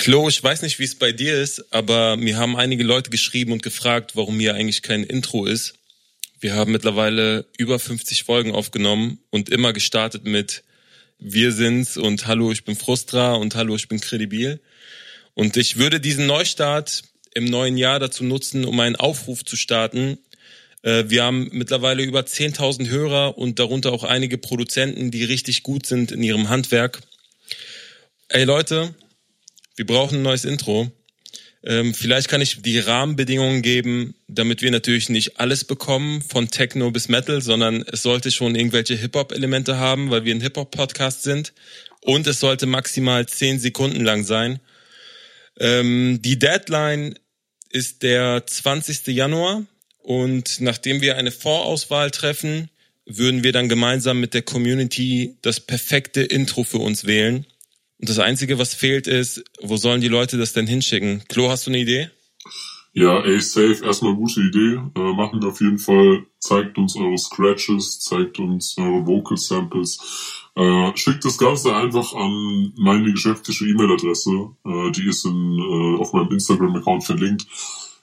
Klo, ich weiß nicht, wie es bei dir ist, aber mir haben einige Leute geschrieben und gefragt, warum hier eigentlich kein Intro ist. Wir haben mittlerweile über 50 Folgen aufgenommen und immer gestartet mit Wir sind's und Hallo, ich bin Frustra und Hallo, ich bin Kredibil. Und ich würde diesen Neustart im neuen Jahr dazu nutzen, um einen Aufruf zu starten. Äh, wir haben mittlerweile über 10.000 Hörer und darunter auch einige Produzenten, die richtig gut sind in ihrem Handwerk. Ey Leute, wir brauchen ein neues Intro. Ähm, vielleicht kann ich die Rahmenbedingungen geben, damit wir natürlich nicht alles bekommen, von Techno bis Metal, sondern es sollte schon irgendwelche Hip-Hop-Elemente haben, weil wir ein Hip-Hop-Podcast sind. Und es sollte maximal zehn Sekunden lang sein. Ähm, die Deadline ist der 20. Januar und nachdem wir eine Vorauswahl treffen, würden wir dann gemeinsam mit der Community das perfekte Intro für uns wählen. Und das Einzige, was fehlt, ist, wo sollen die Leute das denn hinschicken? Klo, hast du eine Idee? Ja, ey, safe, erstmal gute Idee. Äh, machen wir auf jeden Fall. Zeigt uns eure Scratches, zeigt uns eure Vocal Samples. Äh, schickt das Ganze einfach an meine geschäftliche E-Mail-Adresse. Äh, die ist in, äh, auf meinem Instagram-Account verlinkt.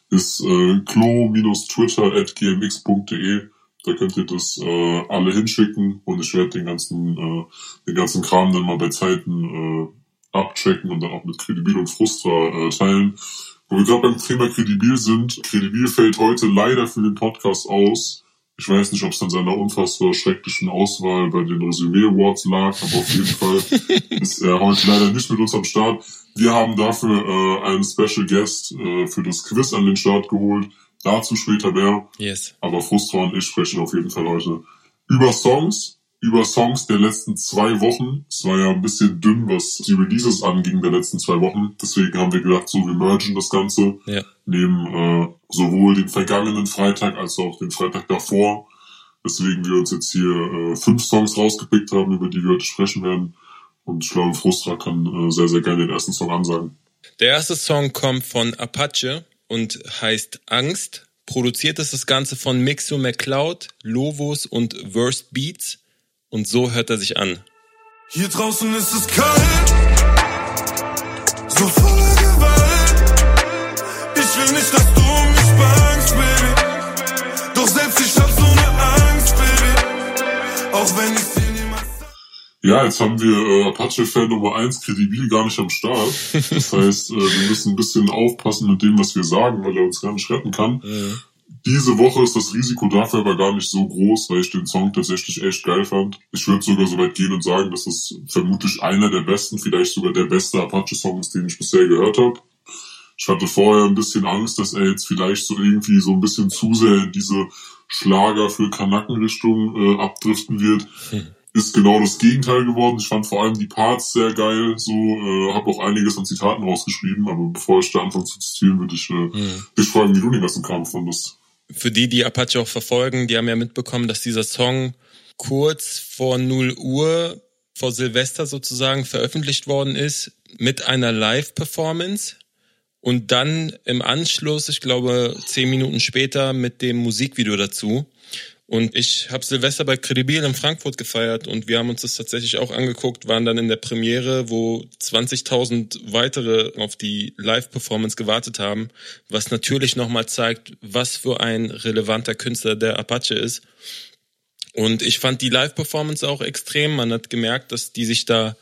Ist äh, klo-twitter at gmx.de. Da könnt ihr das äh, alle hinschicken und ich werde den ganzen, äh, den ganzen Kram dann mal bei Zeiten äh, abchecken und dann auch mit Kredibil und Frustra äh, teilen. Wo wir gerade beim Thema Kredibil sind, Kredibil fällt heute leider für den Podcast aus. Ich weiß nicht, ob es an seiner unfassbar schrecklichen Auswahl bei den Resümee Awards lag, aber auf jeden Fall ist er heute leider nicht mit uns am Start. Wir haben dafür äh, einen Special Guest äh, für das Quiz an den Start geholt. Dazu später mehr. Yes. Aber Frustra und ich sprechen auf jeden Fall heute über Songs, über Songs der letzten zwei Wochen. Es war ja ein bisschen dünn, was die Releases anging der letzten zwei Wochen. Deswegen haben wir gedacht, so wir mergen das Ganze. Ja. Nehmen äh, sowohl den vergangenen Freitag als auch den Freitag davor. Deswegen wir uns jetzt hier äh, fünf Songs rausgepickt haben, über die wir heute sprechen werden. Und ich glaube, Frustra kann äh, sehr, sehr gerne den ersten Song ansagen. Der erste Song kommt von Apache und heißt Angst. Produziert ist das Ganze von Mixo McCloud, Lovos und Worst Beats. Und so hört er sich an. Hier draußen ist es kalt, so voller Gewalt. Ich will nicht, dass du mich bangst, Baby. Doch selbst ich hab so ne Angst, Baby. Auch wenn ich Ja, jetzt haben wir äh, Apache-Fan Nummer eins Kredibil gar nicht am Start. Das heißt, äh, wir müssen ein bisschen aufpassen mit dem, was wir sagen, weil er uns gar nicht retten kann. Diese Woche ist das Risiko dafür aber gar nicht so groß, weil ich den Song tatsächlich echt geil fand. Ich würde sogar so weit gehen und sagen, dass es vermutlich einer der besten, vielleicht sogar der beste Apache-Song ist, den ich bisher gehört habe. Ich hatte vorher ein bisschen Angst, dass er jetzt vielleicht so irgendwie so ein bisschen zu sehr in diese Schlager für Kanaken-Richtung äh, abdriften wird. Ist genau das Gegenteil geworden. Ich fand vor allem die Parts sehr geil. So, äh, habe auch einiges an Zitaten rausgeschrieben. Aber bevor ich da anfange zu zitieren, würde ich äh, dich fragen, wie du den ganzen Kram fandest. Für die, die Apache auch verfolgen, die haben ja mitbekommen, dass dieser Song kurz vor 0 Uhr vor Silvester sozusagen veröffentlicht worden ist mit einer Live-Performance und dann im Anschluss, ich glaube zehn Minuten später, mit dem Musikvideo dazu. Und ich habe Silvester bei Credibil in Frankfurt gefeiert und wir haben uns das tatsächlich auch angeguckt, waren dann in der Premiere, wo 20.000 weitere auf die Live-Performance gewartet haben, was natürlich nochmal zeigt, was für ein relevanter Künstler der Apache ist. Und ich fand die Live-Performance auch extrem. Man hat gemerkt, dass die sich da,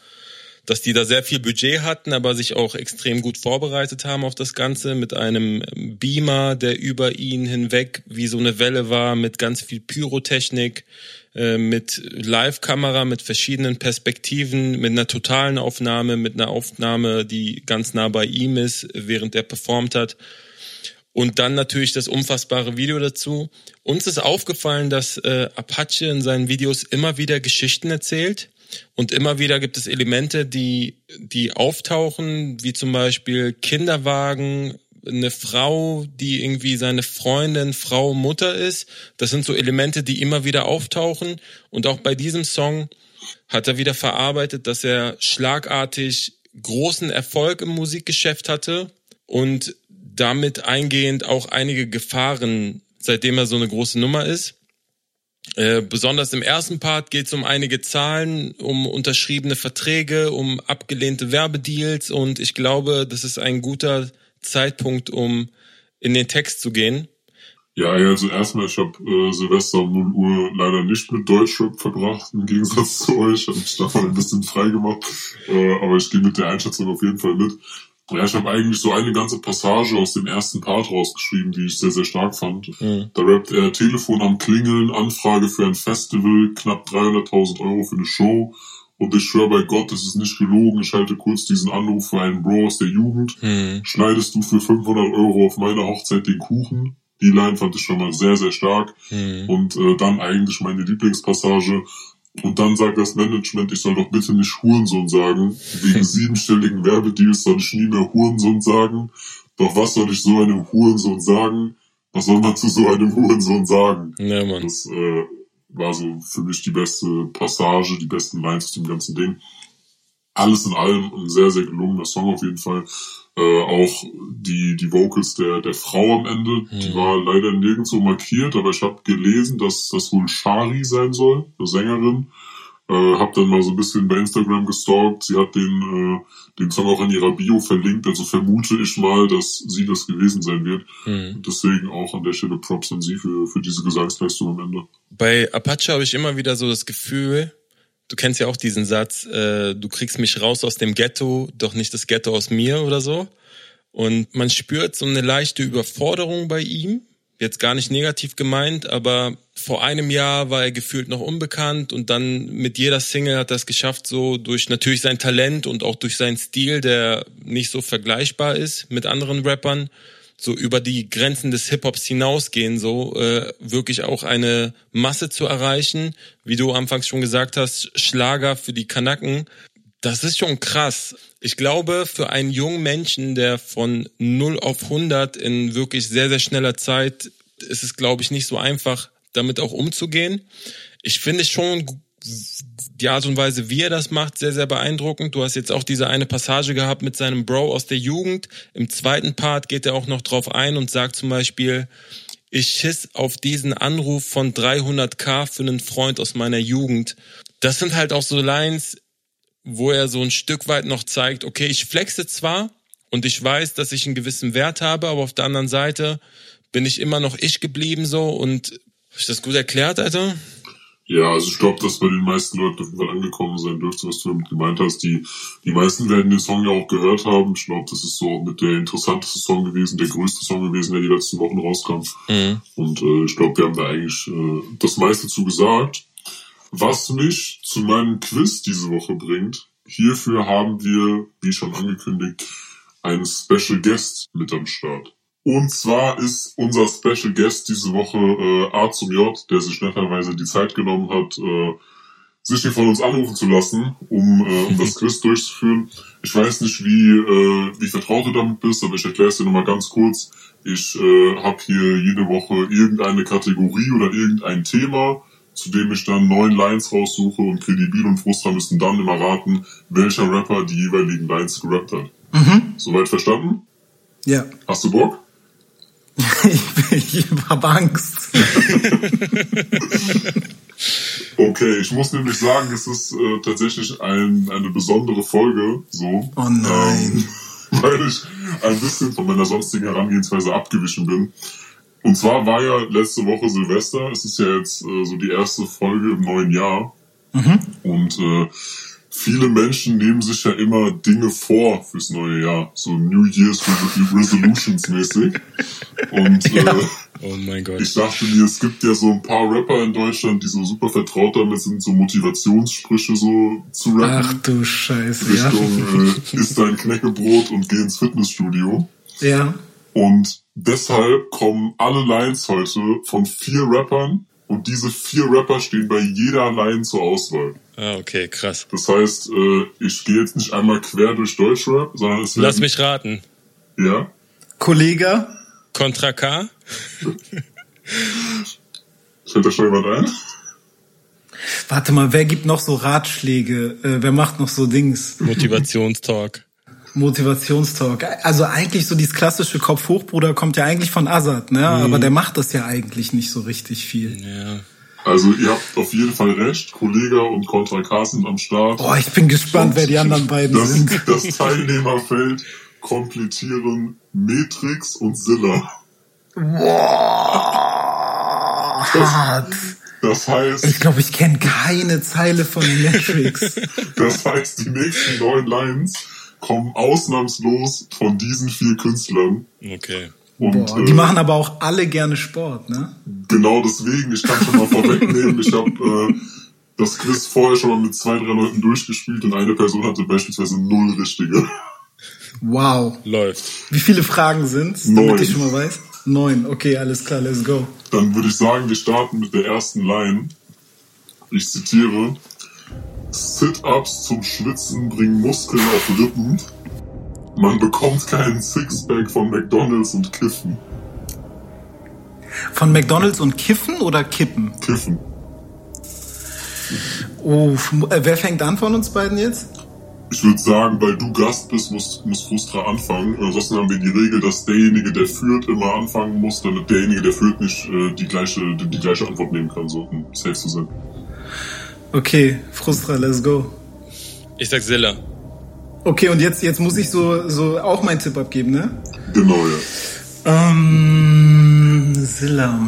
dass die da sehr viel Budget hatten, aber sich auch extrem gut vorbereitet haben auf das Ganze mit einem Beamer, der über ihn hinweg wie so eine Welle war, mit ganz viel Pyrotechnik, äh, mit Live-Kamera, mit verschiedenen Perspektiven, mit einer totalen Aufnahme, mit einer Aufnahme, die ganz nah bei ihm ist, während er performt hat. Und dann natürlich das unfassbare Video dazu. Uns ist aufgefallen, dass äh, Apache in seinen Videos immer wieder Geschichten erzählt. Und immer wieder gibt es Elemente, die, die auftauchen, wie zum Beispiel Kinderwagen, eine Frau, die irgendwie seine Freundin, Frau, Mutter ist. Das sind so Elemente, die immer wieder auftauchen. Und auch bei diesem Song hat er wieder verarbeitet, dass er schlagartig großen Erfolg im Musikgeschäft hatte und damit eingehend auch einige Gefahren, seitdem er so eine große Nummer ist. Äh, besonders im ersten Part geht es um einige Zahlen, um unterschriebene Verträge, um abgelehnte Werbedeals und ich glaube, das ist ein guter Zeitpunkt, um in den Text zu gehen. Ja, also erstmal, ich habe äh, Silvester um 0 Uhr leider nicht mit Deutschrap verbracht, im Gegensatz zu euch. Habe mich davon ein bisschen frei gemacht. Äh, aber ich gehe mit der Einschätzung auf jeden Fall mit. Ja, ich habe eigentlich so eine ganze Passage aus dem ersten Part rausgeschrieben, die ich sehr, sehr stark fand. Mhm. Da rappt er Telefon am Klingeln, Anfrage für ein Festival, knapp 300.000 Euro für eine Show. Und ich schwöre bei Gott, das ist nicht gelogen. Ich halte kurz diesen Anruf für einen Bro aus der Jugend. Mhm. Schneidest du für 500 Euro auf meiner Hochzeit den Kuchen? Die Line fand ich schon mal sehr, sehr stark. Mhm. Und äh, dann eigentlich meine Lieblingspassage. Und dann sagt das Management, ich soll doch bitte nicht Hurensohn sagen. Wegen siebenstelligen Werbedeals soll ich nie mehr Hurensohn sagen. Doch was soll ich so einem Hurensohn sagen? Was soll man zu so einem Hurensohn sagen? Ja, Mann. Das äh, war so für mich die beste Passage, die besten Lines aus dem ganzen Ding. Alles in allem ein sehr, sehr gelungener Song auf jeden Fall. Äh, auch die, die Vocals der, der Frau am Ende, mhm. die war leider nirgendwo markiert, aber ich habe gelesen, dass das wohl Shari sein soll, eine Sängerin. Äh, hab dann mal so ein bisschen bei Instagram gestalkt. Sie hat den, äh, den Song auch in ihrer Bio verlinkt, also vermute ich mal, dass sie das gewesen sein wird. Mhm. Deswegen auch an der Stelle Props an sie für, für diese Gesangsleistung am Ende. Bei Apache habe ich immer wieder so das Gefühl, du kennst ja auch diesen Satz, äh, du kriegst mich raus aus dem Ghetto, doch nicht das Ghetto aus mir oder so. Und man spürt so eine leichte Überforderung bei ihm. Jetzt gar nicht negativ gemeint, aber vor einem Jahr war er gefühlt noch unbekannt und dann mit jeder Single hat er es geschafft, so durch natürlich sein Talent und auch durch seinen Stil, der nicht so vergleichbar ist mit anderen Rappern, so über die Grenzen des Hip-Hops hinausgehen, so äh, wirklich auch eine Masse zu erreichen. Wie du anfangs schon gesagt hast, Schlager für die Kanaken. Das ist schon krass. Ich glaube, für einen jungen Menschen, der von 0 auf 100 in wirklich sehr, sehr schneller Zeit, ist es, glaube ich, nicht so einfach, damit auch umzugehen. Ich finde schon die Art und Weise, wie er das macht, sehr, sehr beeindruckend. Du hast jetzt auch diese eine Passage gehabt mit seinem Bro aus der Jugend. Im zweiten Part geht er auch noch drauf ein und sagt zum Beispiel, ich schiss auf diesen Anruf von 300k für einen Freund aus meiner Jugend. Das sind halt auch so Lines, wo er so ein Stück weit noch zeigt, okay, ich flexe zwar und ich weiß, dass ich einen gewissen Wert habe, aber auf der anderen Seite bin ich immer noch ich geblieben so und habe ich das gut erklärt, Alter? Ja, also ich glaube, dass bei den meisten Leuten auf jeden Fall angekommen sein dürfte, was du damit gemeint hast. Die, die meisten werden den Song ja auch gehört haben. Ich glaube, das ist so mit der interessanteste Song gewesen, der größte Song gewesen, der die letzten Wochen rauskam. Mhm. Und äh, ich glaube, wir haben da eigentlich äh, das meiste zu gesagt. Was mich zu meinem Quiz diese Woche bringt, hierfür haben wir, wie schon angekündigt, einen Special Guest mit am Start. Und zwar ist unser Special Guest diese Woche äh, A zum J, der sich netterweise die Zeit genommen hat, äh, sich hier von uns anrufen zu lassen, um, äh, um das Quiz durchzuführen. Ich weiß nicht, wie, äh, wie vertraut du damit bist, aber ich erkläre es dir nochmal ganz kurz. Ich äh, habe hier jede Woche irgendeine Kategorie oder irgendein Thema, zu dem ich dann neun Lines raussuche und Kredibil und Frustra müssen dann immer raten, welcher Rapper die jeweiligen Lines gerappt hat. Mhm. Soweit verstanden? Ja. Hast du Bock? Ich, ich habe Angst. okay, ich muss nämlich sagen, es ist äh, tatsächlich ein, eine besondere Folge, so. Oh nein. Ähm, weil ich ein bisschen von meiner sonstigen Herangehensweise abgewichen bin. Und zwar war ja letzte Woche Silvester. Es ist ja jetzt äh, so die erste Folge im neuen Jahr. Mhm. Und äh, viele Menschen nehmen sich ja immer Dinge vor fürs neue Jahr, so New Year's Resolutions mäßig. Und äh, oh mein Gott. ich dachte mir, es gibt ja so ein paar Rapper in Deutschland, die so super vertraut damit sind, so Motivationssprüche so zu rappen. Ach du Scheiße. Richtung ja. äh, isst dein Knäckebrot und geh ins Fitnessstudio. Ja. Und deshalb kommen alle Lines heute von vier Rappern und diese vier Rapper stehen bei jeder Line zur Auswahl. Ah, okay, krass. Das heißt, äh, ich gehe jetzt nicht einmal quer durch Deutschrap, sondern es Lass mich raten. Ja? Kollege? Contra K? Fällt da schon jemand ein? Warte mal, wer gibt noch so Ratschläge? Äh, wer macht noch so Dings? Motivationstalk. Motivationstalk. Also eigentlich so dieses klassische Kopf hoch, Bruder, kommt ja eigentlich von Azad, ne? Mhm. Aber der macht das ja eigentlich nicht so richtig viel. Ja. Also ihr habt auf jeden Fall recht. Kollega und Contra K sind am Start. Boah, ich bin gespannt, wer die anderen beiden Das, sind. das Teilnehmerfeld komplettieren Matrix und Zilla. Boah, hart. Das heißt, Ich glaube, ich kenne keine Zeile von Matrix. das heißt, die nächsten neun Lines kommen ausnahmslos von diesen vier Künstlern. Okay. Und Boah, die äh, machen aber auch alle gerne Sport, ne? genau deswegen, ich kann schon mal vorwegnehmen, ich habe äh, das Quiz vorher schon mal mit zwei, drei Leuten durchgespielt und eine Person hatte beispielsweise null richtige. Wow. Läuft. Wie viele Fragen sind's, Neun. damit ich schon mal weiß? Neun. Okay, alles klar, let's go. Dann würde ich sagen, wir starten mit der ersten Line. Ich zitiere. Sit-ups zum Schwitzen bringen Muskeln auf Rippen. Man bekommt keinen Sixpack von McDonalds und Kiffen. Von McDonalds und Kiffen oder Kippen? Kiffen. Oh, äh, wer fängt an von uns beiden jetzt? Ich würde sagen, weil du Gast bist, muss, muss Frustra anfangen. Ansonsten haben wir die Regel, dass derjenige, der führt, immer anfangen muss, damit derjenige, der führt, nicht äh, die, gleiche, die, die gleiche Antwort nehmen kann, so um safe zu sein. Okay, Frustra, let's go. Ich sag Zilla. Okay, und jetzt, jetzt muss ich so, so auch meinen Tipp abgeben, ne? Genau, ja. Ähm, Silla.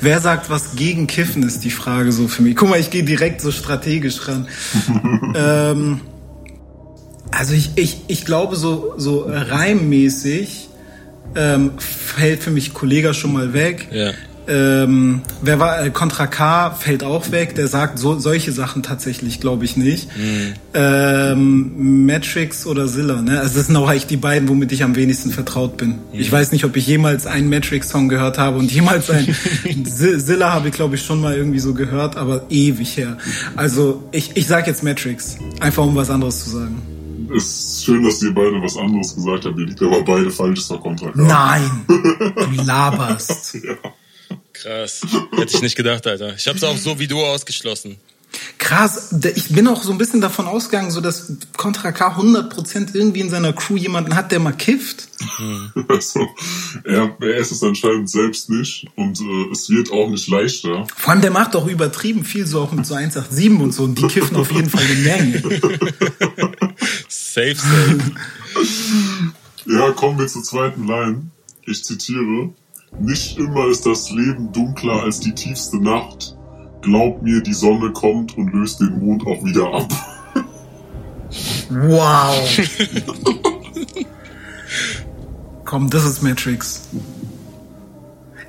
Wer sagt was gegen Kiffen, ist die Frage so für mich. Guck mal, ich gehe direkt so strategisch ran. ähm, also ich, ich, ich glaube, so, so reimmäßig ähm, fällt für mich Kollega schon mal weg. Ja. Ähm, wer war äh, Contra K fällt auch weg, der sagt so solche Sachen tatsächlich, glaube ich nicht. Ähm, Matrix oder Zilla, ne? Also das sind auch eigentlich die beiden, womit ich am wenigsten vertraut bin. Ich weiß nicht, ob ich jemals einen Matrix-Song gehört habe und jemals einen Zilla habe ich, glaube ich, schon mal irgendwie so gehört, aber ewig her. Also ich, ich sag jetzt Matrix, einfach um was anderes zu sagen. Es ist schön, dass ihr beide was anderes gesagt habt. Ihr liegt aber beide falsch, war Kontra. Nein, du laberst. Krass. Hätte ich nicht gedacht, Alter. Ich hab's auch so wie du ausgeschlossen. Krass, ich bin auch so ein bisschen davon ausgegangen, so dass Contra K 100% irgendwie in seiner Crew jemanden hat, der mal kifft. Also, er, er ist es anscheinend selbst nicht und äh, es wird auch nicht leichter. Vor allem, der macht auch übertrieben viel, so auch mit so 187 und so, und die kiffen auf jeden Fall eine Menge. Safe, safe. Ja, kommen wir zur zweiten Line. Ich zitiere. Nicht immer ist das Leben dunkler als die tiefste Nacht. Glaub mir, die Sonne kommt und löst den Mond auch wieder ab. Wow. Komm, das ist Matrix.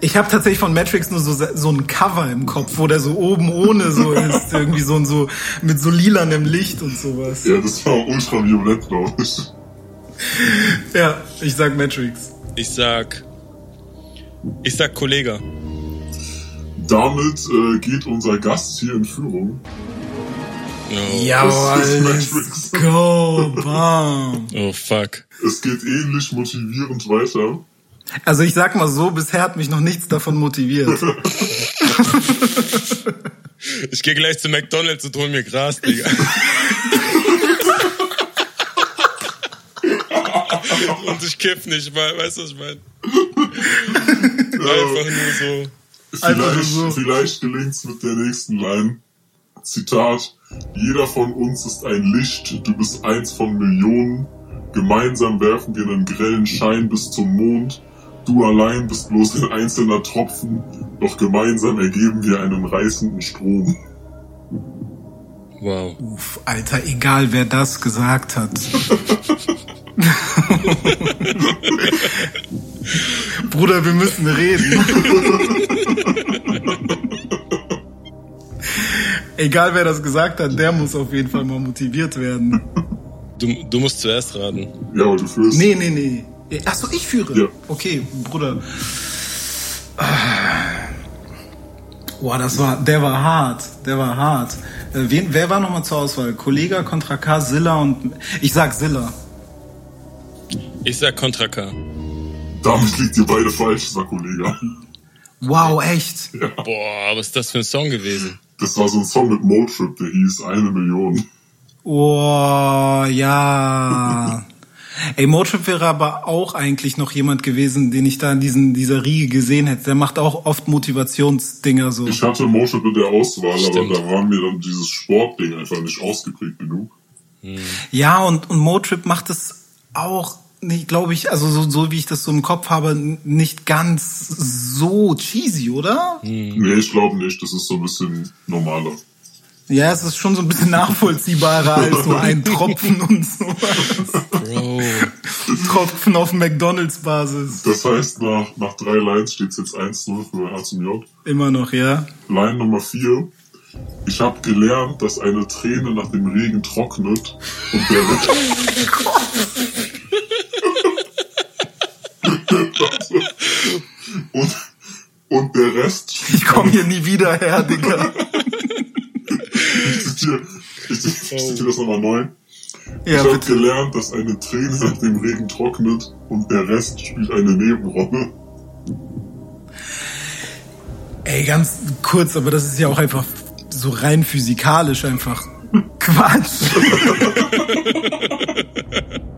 Ich habe tatsächlich von Matrix nur so, so ein Cover im Kopf, wo der so oben ohne so ist, irgendwie so, so mit so lilanem Licht und sowas. Ja, das war ultraviolett, glaube ich. Ja, ich sag Matrix. Ich sag. Ich sag Kollege. Damit äh, geht unser Gast hier in Führung. Oh, Jawohl, let's go, bam. oh fuck. Es geht ähnlich motivierend weiter. Also ich sag mal so, bisher hat mich noch nichts davon motiviert. Ich gehe gleich zu McDonalds und hol mir Gras, Digga. und ich kiff nicht, weil, weißt du, was ich meine? Einfach nur so. Vielleicht, so. vielleicht gelingt's mit der nächsten Line. Zitat. Jeder von uns ist ein Licht, du bist eins von Millionen. Gemeinsam werfen wir einen grellen Schein bis zum Mond. Du allein bist bloß ein einzelner Tropfen, doch gemeinsam ergeben wir einen reißenden Strom. Wow. Uff, Alter, egal wer das gesagt hat. Bruder, wir müssen reden. egal wer das gesagt hat, der muss auf jeden Fall mal motiviert werden. Du, du musst zuerst raten. Ja, aber du führst. Nee, nee, nee. Achso, ich führe. Ja. Okay, Bruder. Ah. Boah, das war, der war hart. Der war hart. Äh, wen, wer war nochmal zur Auswahl? Kollega, Contra K, Silla und. Ich sag Silla. Ich sag Contra K. Damit liegt ihr beide falsch, sagt Kollege. Wow, echt? Boah, was ist das für ein Song gewesen? Das war so ein Song mit Motrip, der hieß Eine Million. Oh, ja. Ey, Motrip wäre aber auch eigentlich noch jemand gewesen, den ich da in diesen, dieser Riege gesehen hätte. Der macht auch oft Motivationsdinger so. Ich hatte Motrip in der Auswahl, Stimmt. aber da war mir dann dieses Sportding einfach nicht ausgeprägt genug. Ja, und, und Motrip macht es auch nicht, glaube ich, also so, so wie ich das so im Kopf habe, nicht ganz so cheesy, oder? Nee, ich glaube nicht. Das ist so ein bisschen normaler. Ja, es ist schon so ein bisschen nachvollziehbarer als so ein Tropfen und so. Bro. Tropfen auf McDonalds-Basis. Das heißt, nach, nach drei Lines steht es jetzt 1-0 für A zum J. Immer noch, ja. Line Nummer 4. Ich habe gelernt, dass eine Träne nach dem Regen trocknet und der und, und der Rest Ich komme hier nie wieder her, Digga. Ich zitiere, ich zitiere das nochmal neu. Ja, ich habe gelernt, dass eine Träne nach dem Regen trocknet und der Rest spielt eine Nebenrolle. Ey, ganz kurz, aber das ist ja auch einfach so rein physikalisch einfach Quatsch.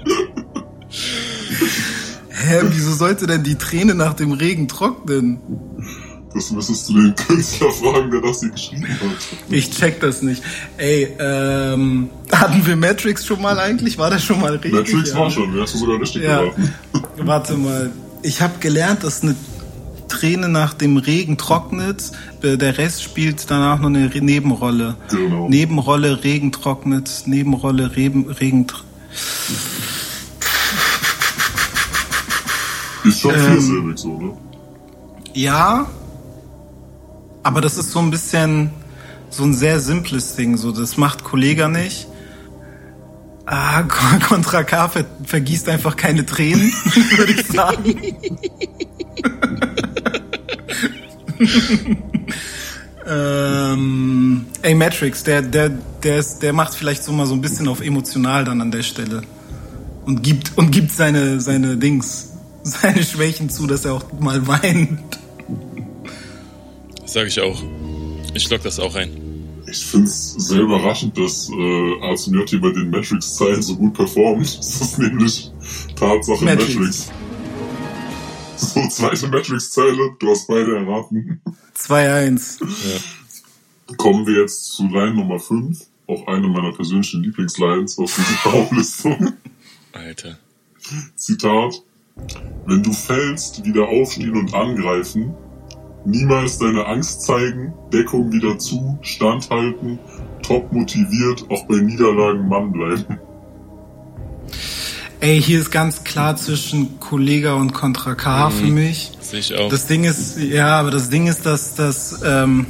Hä, wieso sollte denn die Träne nach dem Regen trocknen? Das müsstest du den Künstler fragen, der das hier geschrieben hat. Ich check das nicht. Ey, ähm, hatten wir Matrix schon mal eigentlich? War das schon mal richtig? Matrix Ja. war schon, hast du sogar richtig Ja. geraten. Warte mal. Ich habe gelernt, dass eine Träne nach dem Regen trocknet. Der Rest spielt danach noch eine Nebenrolle. Genau. Nebenrolle, Regen trocknet. Nebenrolle, Regen. Regen Ist schon Ähm. viersilbig so, ne? ja. Aber das ist so ein bisschen so ein sehr simples Ding. So, das macht Kollega nicht. Ah, Contra K ver vergießt einfach keine Tränen, würde ich sagen. ähm, ey, Matrix, der, der, der, ist, der macht vielleicht so mal so ein bisschen auf emotional dann an der Stelle. Und gibt, und gibt seine, seine Dings, seine Schwächen zu, dass er auch mal weint. Sag ich auch. Ich lock das auch ein. Ich find's sehr überraschend, dass äh, hier bei den Matrix-Zeilen so gut performt. Das ist nämlich Tatsache Matrix. Matrix. So, zweite Matrix-Zeile, du hast beide erraten. 2-1. Kommen wir jetzt zu Line Nummer 5, auch eine meiner persönlichen Lieblingslines aus dieser Auflistung. Alter. Zitat. Wenn du fällst, wieder aufstehen und angreifen. Niemals deine Angst zeigen, Deckung wieder zu, standhalten, top motiviert, auch bei Niederlagen Mann bleiben. Ey, hier ist ganz klar zwischen Kollega und Contra K für mich. Sehe ich auch. Das Ding ist, ja, aber das Ding ist, dass das ähm,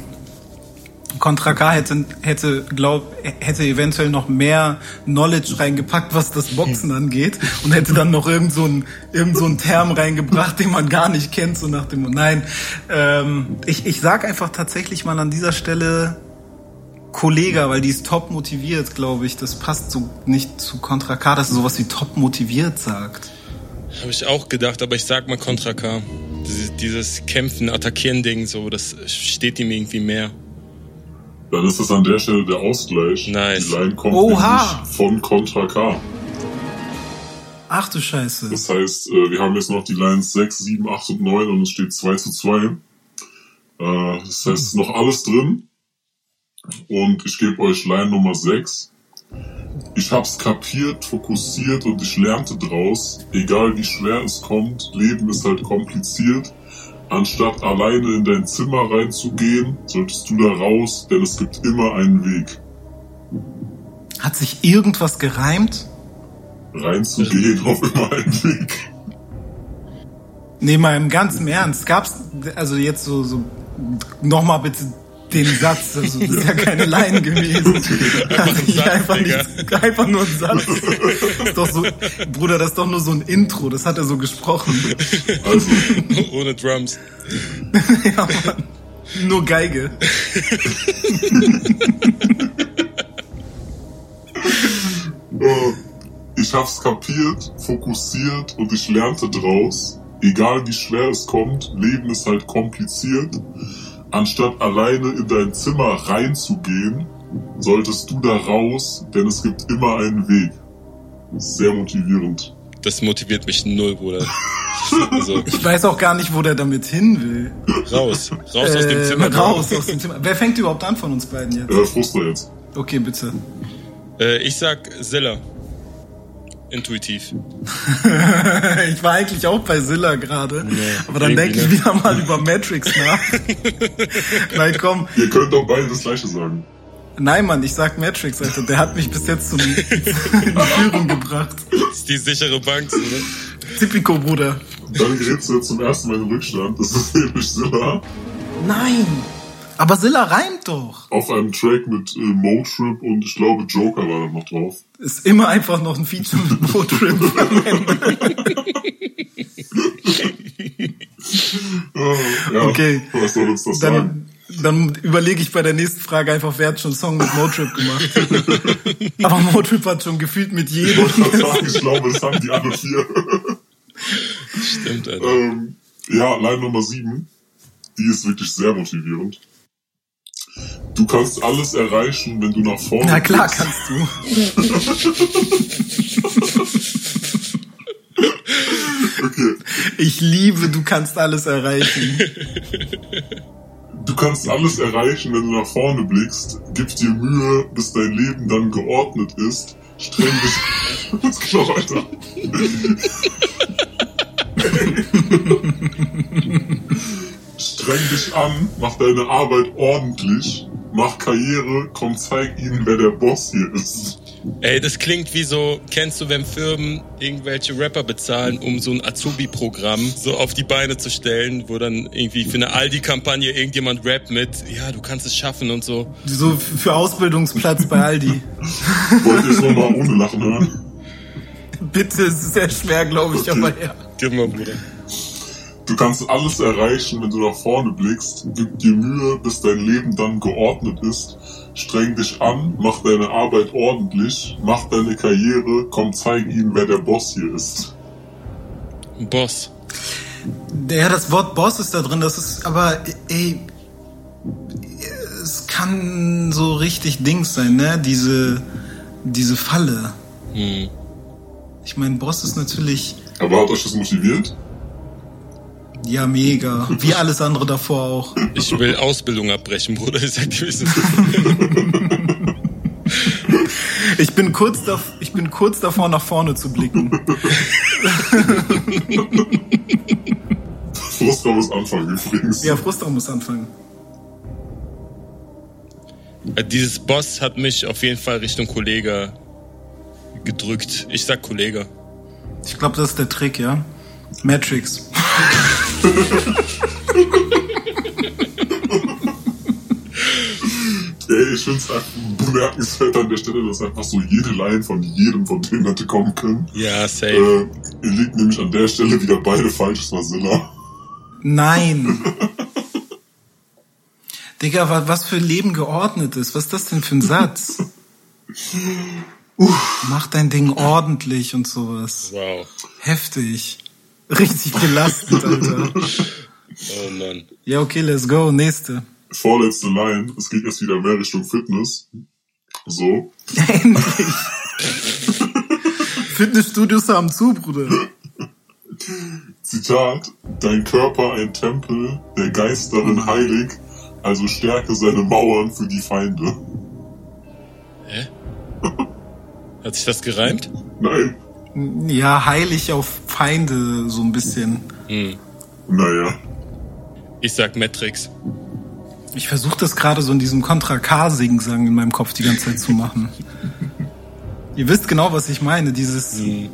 Contra K hätte, hätte, glaub, hätte eventuell noch mehr Knowledge reingepackt, was das Boxen angeht und hätte dann noch irgend so ein irgend so ein Term reingebracht, den man gar nicht kennt, so nach dem Nein, ähm, ich, ich sag einfach tatsächlich mal an dieser Stelle Kollega, weil die ist top motiviert, glaube ich. Das passt so nicht zu Contra K, dass er sowas wie top motiviert sagt. Habe ich auch gedacht, aber ich sag mal Contra K. Dieses, dieses Kämpfen, Attackieren-Ding, so, das steht ihm irgendwie mehr. Dann ist das an der Stelle der Ausgleich. Nice. Die Line kommt Oha. von Contra K. Ach du Scheiße. Das heißt, äh, wir haben jetzt noch die Lines 6, 7, 8 und 9 und es steht 2 zu 2. Äh, Das heißt, es ist noch alles drin. Und ich gebe euch Line Nummer 6. Ich hab's kapiert, fokussiert und ich lernte draus. Egal wie schwer es kommt, Leben ist halt kompliziert. Anstatt alleine in dein Zimmer reinzugehen, solltest du da raus, denn es gibt immer einen Weg. Hat sich irgendwas gereimt? Reinzugehen auf immer einen Weg. Nee, mal im ganzen Ernst. Gab's, also jetzt so, so, nochmal bitte den Satz, also das ist ja keine Line gewesen. Also ich Satz, einfach, nicht, einfach nur ein Satz. Das ist doch so, Bruder, das ist doch nur so ein Intro, das hat er so gesprochen. Also, Ohne Drums. Ja, Mann. Nur Geige. Ich hab's kapiert, fokussiert und ich lernte draus. Egal wie schwer es kommt, Leben ist halt kompliziert. Anstatt alleine in dein Zimmer reinzugehen, solltest du da raus, denn es gibt immer einen Weg. Sehr motivierend. das motiviert mich null, Bruder. Also, Ich weiß auch gar nicht, wo der damit hin will. raus. Raus aus dem Äh, Zimmer. Raus aus dem Zimmer. Wer fängt überhaupt an von uns beiden jetzt? Äh, Fruster jetzt. Okay, bitte. Äh, ich sag Zilla. Intuitiv. Ich war eigentlich auch bei Zilla gerade. aber dann denke ich wieder mal über Matrix nach. Nein, komm. Ihr könnt doch beide das gleiche sagen. Nein, Mann, ich sag Matrix, Alter. Der hat mich bis jetzt zum, in die Führung gebracht. Das ist die sichere Bank, so, ne? Tipico, Bruder. Dann gerätst du jetzt zum ersten Mal in Rückstand. Das ist nämlich Zilla Nein. Aber Zilla reimt doch. auf einem Track mit äh, Motrip und ich glaube Joker war da noch drauf. Ist immer einfach noch ein Feature mit Motrip ja, Okay. Was soll uns das sagen? Dann, dann überlege ich bei der nächsten Frage einfach, wer hat schon einen Song mit Motrip gemacht. Aber Motrip hat schon gefühlt mit Ich jedem. wollte gerade sagen, ich glaube, das haben die alle vier. Stimmt, Alter. ähm, ja, Line Nummer 7. Die ist wirklich sehr motivierend. Du kannst alles erreichen, wenn du nach vorne Na klar blickst. kannst du. Okay. Ich liebe, du kannst alles erreichen. Du kannst alles erreichen, wenn du nach vorne blickst. Gib dir Mühe, bis dein Leben dann geordnet ist. Streng dich. Geht noch weiter? Streng dich an, mach deine Arbeit ordentlich, mach Karriere, komm zeig ihnen, wer der Boss hier ist. Ey, das klingt wie so, kennst du, wenn Firmen irgendwelche Rapper bezahlen, um so ein Azubi-Programm so auf die Beine zu stellen, wo dann irgendwie für eine Aldi-Kampagne irgendjemand rappt mit, ja, du kannst es schaffen und so. So für Ausbildungsplatz bei Aldi. Wollt ihr es nochmal ohne Lachen hören? Bitte, es ist sehr schwer, glaube ich, aber ja. Gib mal, Bruder. Du kannst alles erreichen, wenn du nach vorne blickst. Gib dir Mühe, bis dein Leben dann geordnet ist. Streng dich an, mach deine Arbeit ordentlich, mach deine Karriere, komm zeig ihnen, wer der Boss hier ist. Boss. Ja, das Wort Boss ist da drin, das ist, aber, ey, es kann so richtig Dings sein, ne? Diese, diese Falle. Hm. Ich meine, Boss ist natürlich, Aber hat euch das motiviert? Ja, mega. Wie alles andere davor auch. Ich will Ausbildung abbrechen, Bruder. Ich sag dir. Ich bin kurz, dav ich bin kurz davor, nach vorne zu blicken. Frustra muss anfangen übrigens. Ja, Frustra muss anfangen. Äh, Dieses Boss hat mich auf jeden Fall Richtung Kollege gedrückt. Ich sag Kollege. Ich glaube, das ist der Trick, ja. Matrix. Ey, ich find's einfach bemerkenswert an der Stelle, dass einfach so jede Line von jedem von denen hätte kommen können. Ja, safe. Äh, ihr liegt nämlich an der Stelle wieder beide falsch, es war Silla. Nein. Digga, wa- was für Leben geordnet ist. Was ist das denn für ein Satz? Uff, mach dein Ding ordentlich und sowas. Wow. Heftig. Richtig belastend, Alter. Oh Mann. Ja, okay, let's go. Nächste. Vorletzte Line, es geht jetzt wieder mehr Richtung Fitness. So. Endlich. Fitnessstudios haben zu, Bruder. Zitat, dein Körper ein Tempel, der Geist darin heilig, also stärke seine Mauern für die Feinde. Hä? Hat sich das gereimt? Nein, Ja, heilig auf Feinde, so ein bisschen. Hm. naja. Ich sag Matrix. Ich versuche das gerade so in diesem Contra K-Singsang in meinem Kopf die ganze Zeit zu machen. Ihr wisst genau, was ich meine. Dieses. Hm.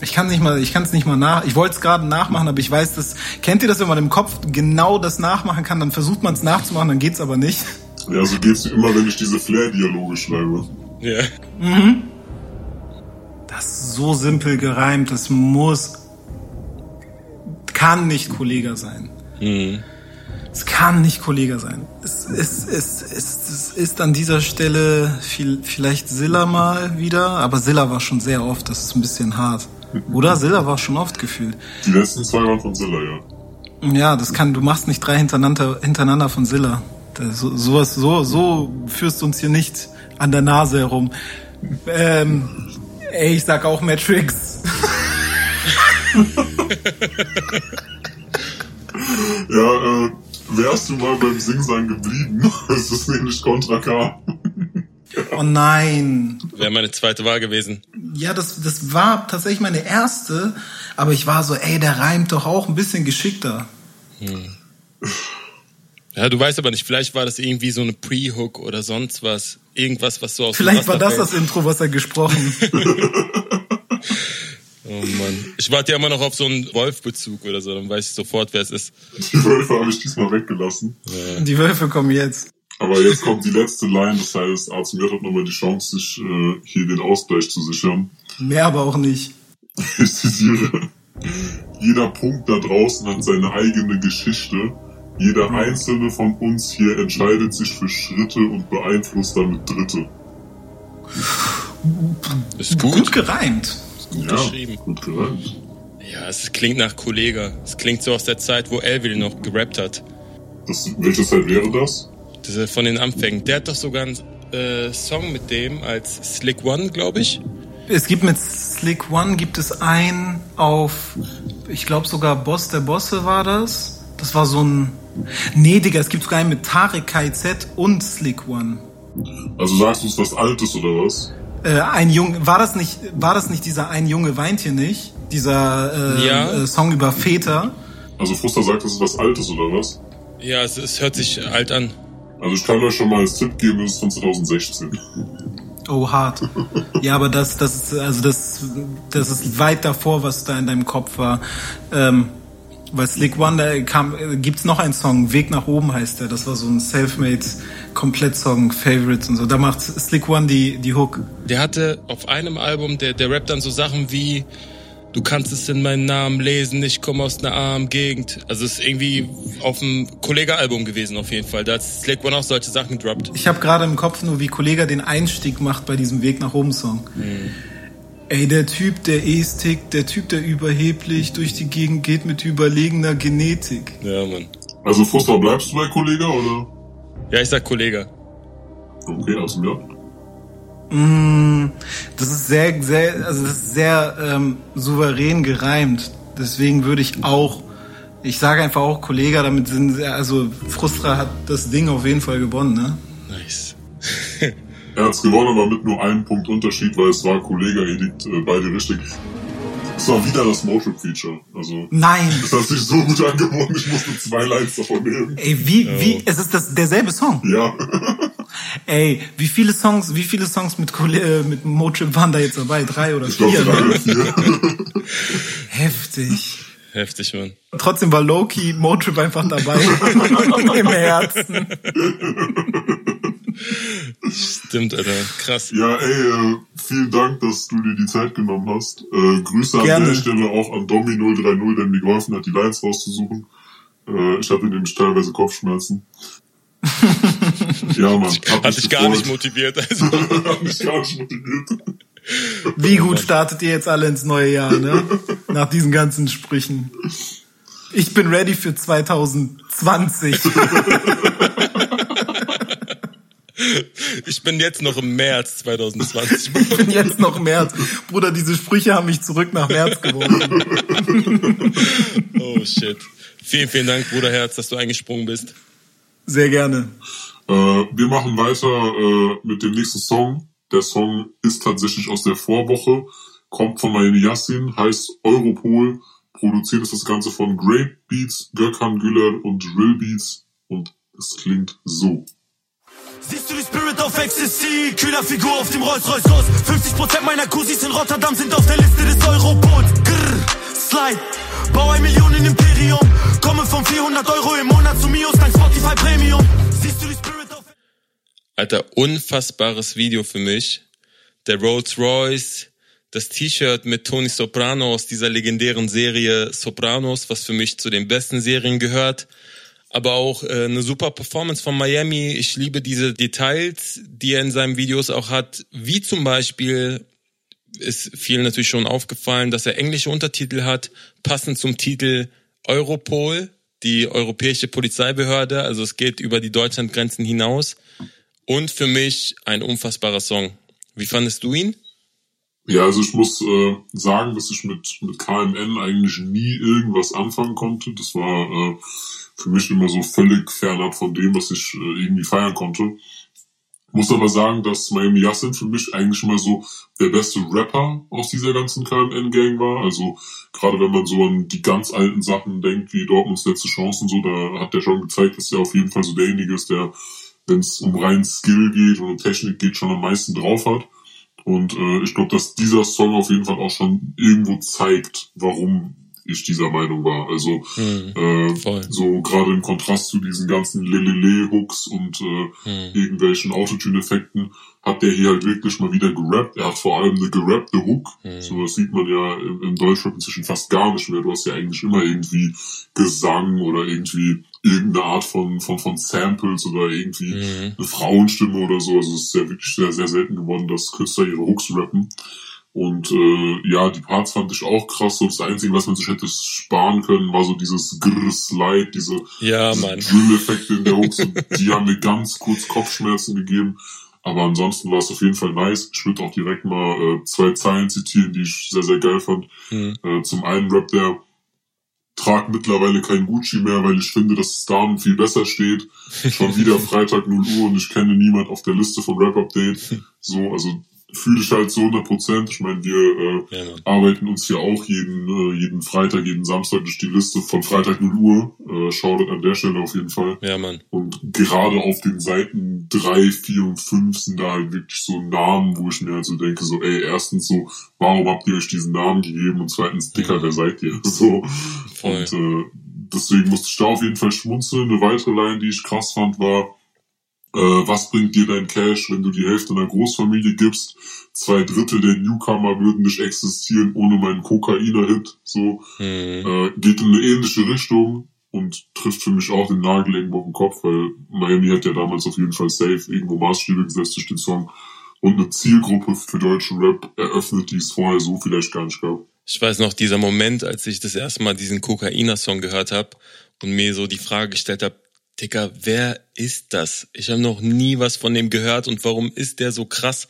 Ich kann nicht mal, ich kann es nicht mal nach. Ich wollte es gerade nachmachen, aber ich weiß, das. Kennt ihr das, wenn man im Kopf genau das nachmachen kann, dann versucht man es nachzumachen, dann geht's aber nicht. Ja, so geht's immer, wenn ich diese Flair-Dialoge schreibe. Ja. Das ist so simpel gereimt. Das muss. Kann nicht Kollege sein. Hm. Es kann nicht Kollege sein. Es ist, es, es, es ist an dieser Stelle viel, vielleicht Silla mal wieder, aber Silla war schon sehr oft, das ist ein bisschen hart. Oder? Silla war schon oft gefühlt. Die letzten zwei waren von Silla, ja. Ja, das kann, du machst nicht drei hintereinander, hintereinander von Silla. Das, so, sowas, so, so führst du uns hier nicht an der Nase herum. Ähm, ey, ich sag auch Matrix. Ja, äh, wärst du mal beim Singsang geblieben? Es ist nämlich Contra K. Oh nein. Wäre meine zweite Wahl gewesen. Ja, das, das war tatsächlich meine erste, aber ich war so, ey, der reimt doch auch ein bisschen geschickter. Ja, du weißt aber nicht, vielleicht war das irgendwie so eine Pre-Hook oder sonst was. Irgendwas, was so aus dem Vielleicht war das das Intro, was er gesprochen. Oh Mann. Ich warte ja immer noch auf so einen Wolf-Bezug oder so, dann weiß ich sofort, wer es ist. Die Wölfe habe ich diesmal weggelassen. Die Wölfe kommen jetzt. Aber jetzt kommt die letzte Line, das heißt, A zum J hat nochmal die Chance, sich äh, hier den Ausgleich zu sichern. Mehr aber auch nicht. Ich zitiere. Jeder Punkt da draußen hat seine eigene Geschichte. Jeder einzelne von uns hier entscheidet sich für Schritte und beeinflusst damit Dritte. Ist Gut, gut. gereimt. Gut geschrieben. gut gereimt. Ja, es klingt nach Kollega. Es klingt so aus der Zeit, wo Elvil noch gerappt hat. Das, welche Zeit wäre das? Das ist von den Anfängen. Der hat doch sogar einen äh, Song mit dem als Slick One, glaube ich. Es gibt mit Slick One gibt es einen auf, ich glaube sogar Boss der Bosse war das. Das war so ein, nee, Digga, es gibt sogar einen mit Tarek KZ und Slick One. Also sagst du es was Altes oder was? Äh, ein Junge, war das nicht, war das nicht dieser Ein Junge weint hier nicht? Dieser äh, Ja. äh, Song über Väter? Also Fuster sagt, das ist was Altes oder was? Ja, es, es hört sich alt an. Also ich kann euch schon mal als Tipp geben, es ist von 2016. Oh, hart. Ja, aber das, das ist, also das, das ist weit davor, was da in deinem Kopf war. Ähm, weil Slick One, da kam, äh, gibt's noch einen Song, Weg nach oben heißt der. Das war so ein Selfmade Komplettsong, Favorites und so. Da macht Slick One die, die Hook. Der hatte auf einem Album, der, der rappt dann so Sachen wie Du kannst es in meinen Namen lesen, ich komme aus einer armen Gegend. Also es ist irgendwie auf dem Kollega-Album gewesen auf jeden Fall. Da hat Slick One auch solche Sachen gedroppt. Ich habe gerade im Kopf nur, wie Kollega den Einstieg macht bei diesem Weg nach oben Song. Ey, der Typ, der es tickt, der Typ, der überheblich durch die Gegend geht mit überlegener Genetik. Ja, Mann. Also Fuster, bleibst du bei Kollege oder? Ja, ich sag Kollega. Okay, also ja. Mm, Das ist sehr, sehr, also das ist sehr ähm, souverän gereimt. Deswegen würde ich auch, ich sage einfach auch Kollege, damit sind, sie- also Frustra hat das Ding auf jeden Fall gewonnen, ne? Nice. Er hat's gewonnen, aber mit nur einem Punkt Unterschied, weil es war Kollege, ihr liegt äh, beide richtig. Es war wieder das Motion-Feature. Also, Nein! es hat sich so gut angeboten, ich musste zwei Lines davon nehmen. Ey, wie, wie, es ist das derselbe Song. Ja. Ey, wie viele Songs, wie viele Songs mit äh, mit Motrip waren da jetzt dabei? Drei oder Ich vier? drei Ne? oder vier. Heftig. Heftig, Mann. Trotzdem war Loki Motrip einfach dabei im Herzen. Stimmt, Alter. Krass. Ja, ey, äh, vielen Dank, dass du dir die Zeit genommen hast. Äh, Grüße Gerne. an der Stelle auch an Domi030, der mir geholfen hat, die Lines rauszusuchen. Äh, ich hatte nämlich teilweise Kopfschmerzen. ja, Mann. Hat, Hat dich gar nicht motiviert. Also. hat mich gar nicht motiviert. Wie gut startet ihr jetzt alle ins neue Jahr, ne? Nach diesen ganzen Sprüchen. Ich bin ready für 2020. Ich bin jetzt noch im März 2020. Ich bin jetzt noch März. Bruder, diese Sprüche haben mich zurück nach März geworfen. Oh shit. Vielen, vielen Dank, Bruderherz, dass du eingesprungen bist. Sehr gerne. Äh, wir machen weiter äh, mit dem nächsten Song. Der Song ist tatsächlich aus der Vorwoche, kommt von Mayene Yassin, heißt Europol. Produziert ist das Ganze von Grape Beats, Gökhan Güler und Drill Beats und es klingt so. Siehst du die Spirit auf Ecstasy? Kühler Figur auf dem Rolls-Royce Ghost. 50% meiner Cousins in Rotterdam sind auf der Liste des Eurobots. Grrr, Slide. Bau ein Millionen Imperium. Komme von 400 Euro im Monat zu Mios, dank Spotify Premium. Siehst du die Spirit auf Alter, unfassbares Video für mich. Der Rolls Royce, das T-Shirt mit Tony Soprano aus dieser legendären Serie Sopranos, was für mich zu den besten Serien gehört. Aber auch äh, eine super Performance von Miami. Ich liebe diese Details, die er in seinen Videos auch hat, wie zum Beispiel ist vielen natürlich schon aufgefallen, dass er englische Untertitel hat, passend zum Titel Europol, die europäische Polizeibehörde. Also es geht über die Deutschlandgrenzen hinaus. Und für mich ein unfassbarer Song. Wie fandest du ihn? Ja, also ich muss äh, sagen, dass ich mit, mit KMN eigentlich nie irgendwas anfangen konnte. Das war äh, für mich immer so völlig fernab von dem, was ich äh, irgendwie feiern konnte. Muss aber sagen, dass Miami Yassin für mich eigentlich immer so der beste Rapper aus dieser ganzen KMN-Gang war. Also gerade wenn man so an die ganz alten Sachen denkt, wie Dortmunds letzte Chancen, so, da hat er schon gezeigt, dass er auf jeden Fall so derjenige ist, der, wenn es um rein Skill geht und Technik geht, schon am meisten drauf hat. Und äh, ich glaube, dass dieser Song auf jeden Fall auch schon irgendwo zeigt, warum ich dieser Meinung war. Also Hm, äh, so gerade im Kontrast zu diesen ganzen Lelele-Hooks und äh, Hm. irgendwelchen Autotune-Effekten hat der hier halt wirklich mal wieder gerappt. Er hat vor allem eine gerappte Hook. Hm. So das sieht man ja im, im Deutschrap inzwischen fast gar nicht mehr. Du hast ja eigentlich immer irgendwie Gesang oder irgendwie irgendeine Art von, von, von Samples oder irgendwie Mhm. eine Frauenstimme oder so. Also es ist ja wirklich sehr, sehr selten geworden, dass Künstler ihre Hooks rappen. Und äh, ja, die Parts fand ich auch krass. So das Einzige, was man sich hätte sparen können, war so dieses Grr-Slide, diese, Ja, diese. Drill-Effekte in der Hooks. Die haben mir ganz kurz Kopfschmerzen gegeben. Aber ansonsten war es auf jeden Fall nice. Ich würde auch direkt mal äh, zwei Zeilen zitieren, die ich sehr, sehr geil fand. Hm. Äh, zum einen rappt er, trag mittlerweile kein Gucci mehr, weil ich finde, dass es Damen viel besser steht. Schon wieder Freitag 0 Uhr und ich kenne niemand auf der Liste von Rap Update. So, also fühle ich halt zu 100 Prozent. Ich meine, wir äh, Ja, arbeiten uns hier auch jeden, äh, jeden Freitag, jeden Samstag durch die Liste von Freitag 0 Uhr. Äh, Shoutout an der Stelle auf jeden Fall. Ja, Mann. Und gerade auf den Seiten drei, vier und fünf sind da halt wirklich so Namen, wo ich mir halt so denke, so, ey, erstens so, warum habt ihr euch diesen Namen gegeben? Und zweitens, Dicker, wer seid ihr? So. Voll. Und äh, deswegen musste ich da auf jeden Fall schmunzeln. Eine weitere Line, die ich krass fand, war, äh, was bringt dir dein Cash, wenn du die Hälfte einer Großfamilie gibst? Zwei Drittel der Newcomer würden nicht existieren ohne meinen Kokainer-Hit. So Hm. äh, geht in eine ähnliche Richtung und trifft für mich auch den Nagel irgendwo auf den Kopf, weil Miami hat ja damals auf jeden Fall safe irgendwo Maßstäbe gesetzt durch den Song und eine Zielgruppe für deutschen Rap eröffnet, die es vorher so vielleicht gar nicht gab. Ich weiß noch, dieser Moment, als ich das erste Mal diesen Kokainer-Song gehört habe und mir so die Frage gestellt habe, Dicker, wer ist das? Ich habe noch nie was von dem gehört und warum ist der so krass?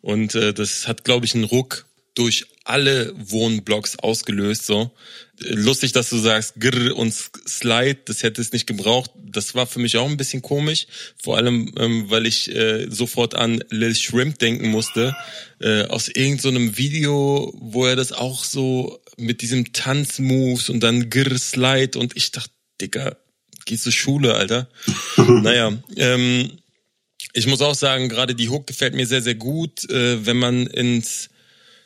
Und äh, das hat, glaube ich, einen Ruck durch alle Wohnblocks ausgelöst. So lustig, dass du sagst Grr und Slide, das hätte es nicht gebraucht. Das war für mich auch ein bisschen komisch, vor allem ähm, weil ich äh, sofort an Lil Shrimp denken musste äh, aus irgendeinem so Video, wo er das auch so mit diesem Tanzmoves und dann Grr Slide und ich dachte, Dicker, gehst du Schule, Alter? naja, ähm, ich muss auch sagen, gerade die Hook gefällt mir sehr, sehr gut, äh, wenn man ins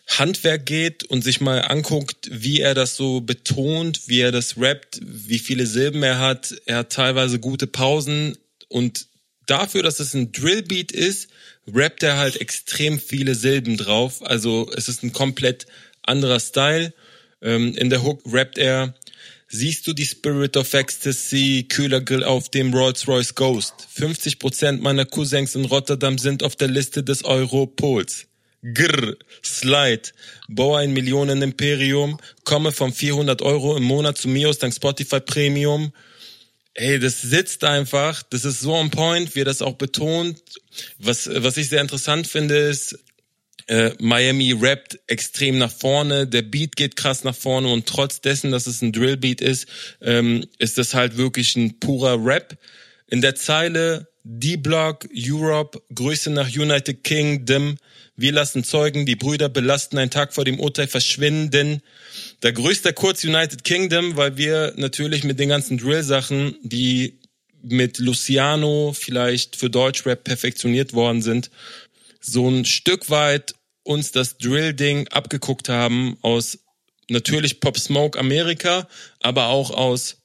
Handwerk geht und sich mal anguckt, wie er das so betont, wie er das rappt, wie viele Silben er hat. Er hat teilweise gute Pausen und dafür, dass es ein Drillbeat ist, rappt er halt extrem viele Silben drauf. Also es ist ein komplett anderer Style. Ähm, in der Hook rappt er, siehst du die Spirit of Ecstasy, kühler Grill auf dem Rolls-Royce Ghost. 50% meiner Cousins in Rotterdam sind auf der Liste des Europols. Grr, Slide, baue ein Millionen-Imperium, komme von 400 Euro im Monat zu Mios dank Spotify Premium. Ey, das sitzt einfach, das ist so on point, wie er das auch betont. Was, was ich sehr interessant finde, ist, äh, Miami rappt extrem nach vorne, der Beat geht krass nach vorne und trotz dessen, dass es ein Drillbeat ist, ähm, ist das halt wirklich ein purer Rap. In der Zeile D-Block, Europe, Grüße nach United Kingdom, wir lassen Zeugen, die Brüder belasten einen Tag vor dem Urteil verschwinden. Da grüßt er kurz United Kingdom, weil wir natürlich mit den ganzen Drill-Sachen, die mit Luciano vielleicht für Deutschrap perfektioniert worden sind, so ein Stück weit uns das Drill-Ding abgeguckt haben aus natürlich Pop Smoke Amerika, aber auch aus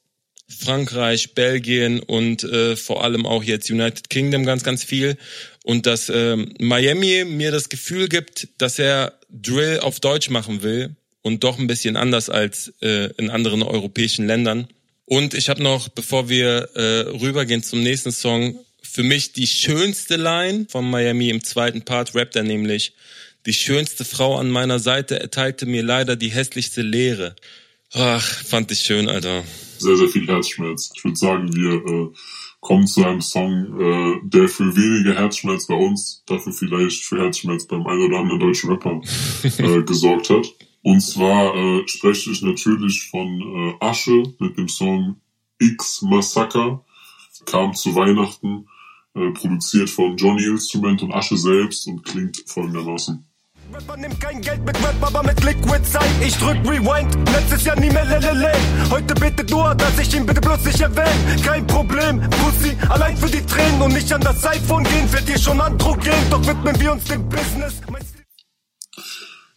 Frankreich, Belgien und äh, vor allem auch jetzt United Kingdom ganz, ganz viel. Und dass ähm, Miami mir das Gefühl gibt, dass er Drill auf Deutsch machen will und doch ein bisschen anders als äh, in anderen europäischen Ländern. Und ich habe noch, bevor wir äh, rübergehen zum nächsten Song, für mich die schönste Line von Miami im zweiten Part rappt er nämlich, die schönste Frau an meiner Seite erteilte mir leider die hässlichste Lehre. Ach, fand ich schön, Alter. Sehr, sehr viel Herzschmerz. Ich würde sagen, wir äh, kommen zu einem Song, äh, der für weniger Herzschmerz bei uns, dafür vielleicht für Herzschmerz beim einen oder anderen deutschen Rapper äh, gesorgt hat. Und zwar äh, spreche ich natürlich von äh, Asche mit dem Song X Massaker, kam zu Weihnachten, äh, produziert von Johnny Instrument und Asche selbst und klingt folgendermaßen. Rapper nimmt kein Geld mit Rap, aber mit Liquid Zeit. Ich drück Rewind, letztes Jahr nie mehr Lelele. Heute bitte nur, dass ich ihn bitte bloß nicht erwähne. Kein Problem, Pussy, allein für die Tränen und nicht an das iPhone gehen. Fällt dir schon androgen, doch widmen wir uns dem Business.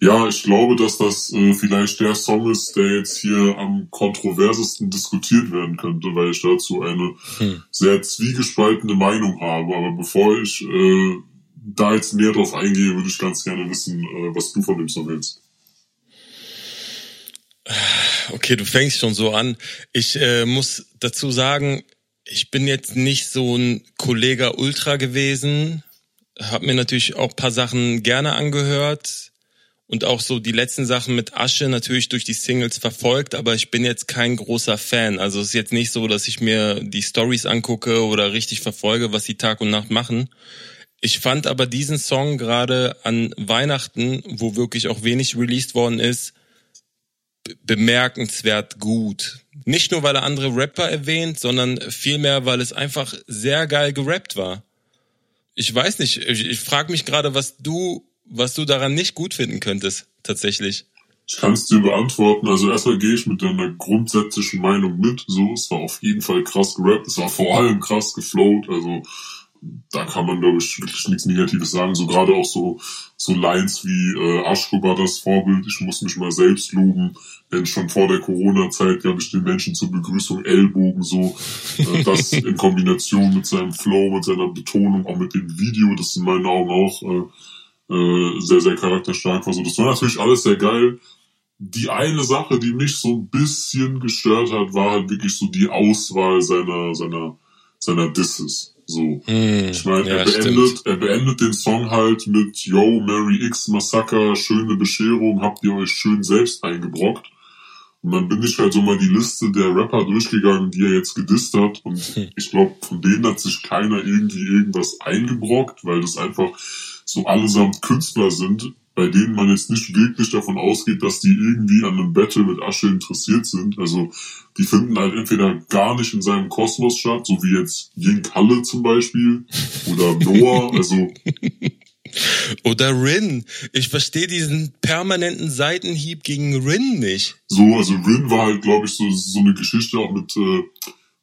Ja, ich glaube, dass das äh, vielleicht der Song ist, der jetzt hier am kontroversesten diskutiert werden könnte, weil ich dazu eine hm. sehr zwiegespaltene Meinung habe. Aber bevor ich äh, da jetzt näher drauf eingehe, würde ich ganz gerne wissen, äh, was du von dem Song hältst. Okay, du fängst schon so an. Ich äh, muss dazu sagen, ich bin jetzt nicht so ein Kollege Ultra gewesen, Hab mir natürlich auch paar Sachen gerne angehört und auch so die letzten Sachen mit Asche natürlich durch die Singles verfolgt, aber ich bin jetzt kein großer Fan. Also es ist jetzt nicht so, dass ich mir die Stories angucke oder richtig verfolge, was sie Tag und Nacht machen. Ich fand aber diesen Song gerade an Weihnachten, wo wirklich auch wenig released worden ist, bemerkenswert gut. Nicht nur, weil er andere Rapper erwähnt, sondern vielmehr, weil es einfach sehr geil gerappt war. Ich weiß nicht, ich, ich frage mich gerade, was du was du daran nicht gut finden könntest, tatsächlich. Ich kann es dir beantworten. Also erstmal gehe ich mit deiner grundsätzlichen Meinung mit. So, es war auf jeden Fall krass gerappt. Es war vor allem krass geflowt. Also da kann man, glaube ich, wirklich nichts Negatives sagen. So gerade auch so, so Lines wie äh, Aschko das Vorbild, ich muss mich mal selbst loben. Denn schon vor der Corona-Zeit gab ich den Menschen zur Begrüßung Ellbogen so. Äh, das in Kombination mit seinem Flow, mit seiner Betonung, auch mit dem Video, das in meinen Augen auch äh, äh, sehr, sehr charakterstark war. So, das war natürlich alles sehr geil. Die eine Sache, die mich so ein bisschen gestört hat, war halt wirklich so die Auswahl seiner, seiner, seiner Disses. So. Mm, ich meine, ja, er beendet, er beendet den Song halt mit Yo, Mary X Massaker, schöne Bescherung, habt ihr euch schön selbst eingebrockt. Und dann bin ich halt so mal die Liste der Rapper durchgegangen, die er jetzt gedisst hat. Und hm. ich glaube, von denen hat sich keiner irgendwie irgendwas eingebrockt, weil das einfach so allesamt Künstler sind, bei denen man jetzt nicht wirklich davon ausgeht, dass die irgendwie an einem Battle mit Asche interessiert sind. Also die finden halt entweder gar nicht in seinem Kosmos statt, so wie jetzt Ying Kalle zum Beispiel oder Noah. Also oder Rin. Ich verstehe diesen permanenten Seitenhieb gegen Rin nicht. So, also Rin war halt, glaube ich, so, so eine Geschichte auch mit äh,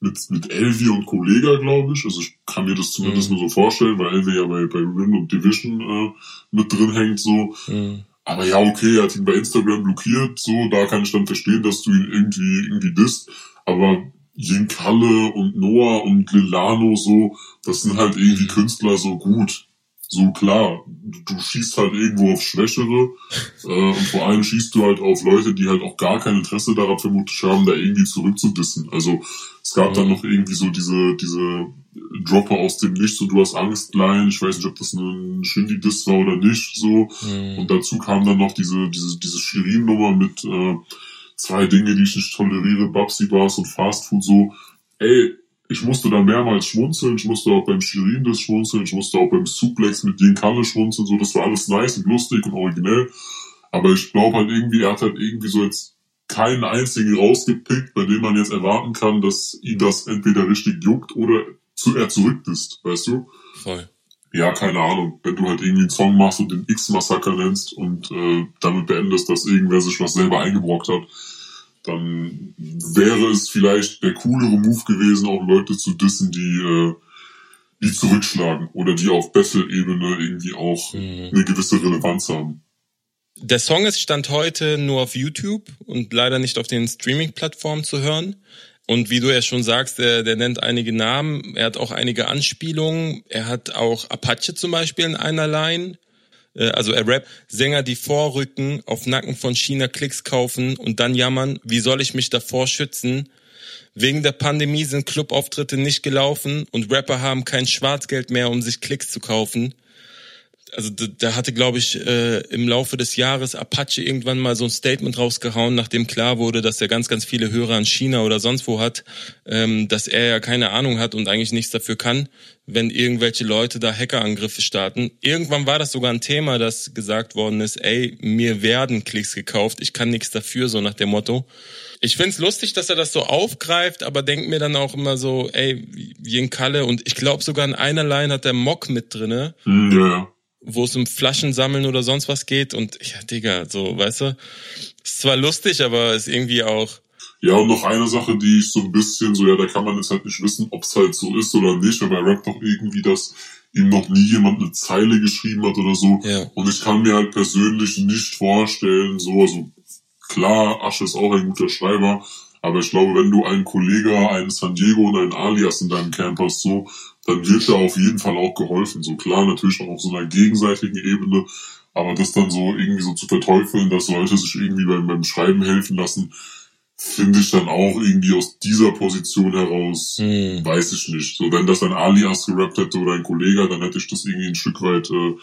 mit, mit Elvi und Kollega, glaube ich. Also ich kann mir das zumindest mhm. nur so vorstellen, weil Elvi ja bei, bei Rin und Division äh, mit drin hängt, so. Mhm. Aber ja, okay, er hat ihn bei Instagram blockiert, so, da kann ich dann verstehen, dass du ihn irgendwie, irgendwie disst. Aber Jin Kalle und Noah und Lilano, so, das sind halt irgendwie mhm. Künstler so gut so klar, du schießt halt irgendwo auf Schwächere äh, und vor allem schießt du halt auf Leute, die halt auch gar kein Interesse daran vermutlich haben, da irgendwie zurückzudissen. Also es gab mhm. dann noch irgendwie so diese diese Dropper aus dem Nichts, so du hast Angst, Line, ich weiß nicht, ob das ein Shindy-Diss war oder nicht, so. Mhm. Und dazu kam dann noch diese diese diese Shirin-Nummer mit äh, zwei Dinge, die ich nicht toleriere, Babsi Bars und Fast Food, so. Ey, ich musste da mehrmals schmunzeln, ich musste auch beim Shirin das schmunzeln, ich musste auch beim Suplex mit Dean Kalle schmunzeln, so, das war alles nice und lustig und originell. Aber ich glaube halt irgendwie, er hat halt irgendwie so jetzt keinen einzigen rausgepickt, bei dem man jetzt erwarten kann, dass ihn das entweder richtig juckt oder zu, er zurück ist, weißt du? Voll. Ja, keine Ahnung. Wenn du halt irgendwie einen Song machst und den X-Massaker nennst und äh, damit beendest, dass irgendwer sich was selber eingebrockt hat, dann wäre es vielleicht der coolere Move gewesen, auch Leute zu dissen, die, äh, die zurückschlagen oder die auf Battle-Ebene irgendwie auch mhm. eine gewisse Relevanz haben. Der Song ist Stand heute nur auf YouTube und leider nicht auf den Streaming-Plattformen zu hören. Und wie du ja schon sagst, der, der nennt einige Namen, er hat auch einige Anspielungen. Er hat auch Apache zum Beispiel in einer Line. Äh, also rappt, Sänger, die vorrücken, auf Nacken von China Klicks kaufen und dann jammern, wie soll ich mich davor schützen? Wegen der Pandemie sind Clubauftritte nicht gelaufen und Rapper haben kein Schwarzgeld mehr, um sich Klicks zu kaufen. Also da, da hatte, glaube ich, äh, im Laufe des Jahres Apache irgendwann mal so ein Statement rausgehauen, nachdem klar wurde, dass er ganz, ganz viele Hörer in China oder sonst wo hat, ähm, dass er ja keine Ahnung hat und eigentlich nichts dafür kann, wenn irgendwelche Leute da Hackerangriffe starten. Irgendwann war das sogar ein Thema, das gesagt worden ist, ey, mir werden Klicks gekauft, ich kann nichts dafür, so nach dem Motto. Ich find's lustig, dass er das so aufgreift, aber denkt mir dann auch immer so, ey, wie in Kalle und ich glaube sogar in einer Line hat der Mock mit drinne. Ja wo es um Flaschen sammeln oder sonst was geht. Und ja, Digga, so, weißt du, ist zwar lustig, aber ist irgendwie auch. Ja, und noch eine Sache, die ich so ein bisschen so, ja, da kann man jetzt halt nicht wissen, ob es halt so ist oder nicht, aber er rappt doch irgendwie, dass ihm noch nie jemand eine Zeile geschrieben hat oder so. Ja. Und ich kann mir halt persönlich nicht vorstellen, so, also klar, Asche ist auch ein guter Schreiber, aber ich glaube, wenn du einen Kollege, einen San Diego und einen Alias in deinem Camp hast, so, dann wird da auf jeden Fall auch geholfen. So klar, natürlich auch auf so einer gegenseitigen Ebene, aber das dann so irgendwie so zu verteufeln, dass Leute sich irgendwie beim, beim Schreiben helfen lassen, finde ich dann auch irgendwie aus dieser Position heraus, hm. weiß ich nicht. So, wenn das ein Alias gerappt hätte oder ein Kollege, dann hätte ich das irgendwie ein Stück weit äh,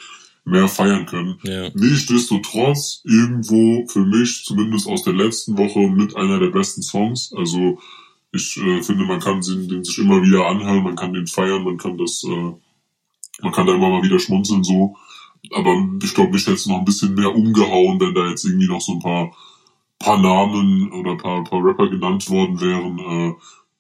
mehr feiern können. Ja. Nichtsdestotrotz irgendwo für mich, zumindest aus der letzten Woche, mit einer der besten Songs. Also ich äh, finde, man kann den, den sich immer wieder anhören, man kann den feiern, man kann das, äh, man kann da immer mal wieder schmunzeln so. Aber ich glaube, mich hätte es noch ein bisschen mehr umgehauen, wenn da jetzt irgendwie noch so ein paar, paar Namen oder paar, paar Rapper genannt worden wären, äh,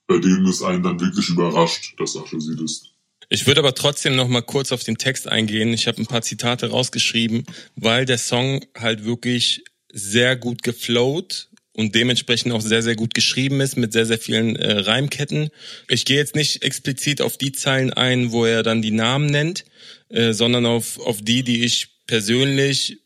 bei denen es einen dann wirklich überrascht, dass Asche sie ist. Ich würde aber trotzdem noch mal kurz auf den Text eingehen. Ich habe ein paar Zitate rausgeschrieben, weil der Song halt wirklich sehr gut geflowt und dementsprechend auch sehr, sehr gut geschrieben ist mit sehr, sehr vielen äh, Reimketten. Ich gehe jetzt nicht explizit auf die Zeilen ein, wo er dann die Namen nennt, äh, sondern auf, auf die, die ich persönlich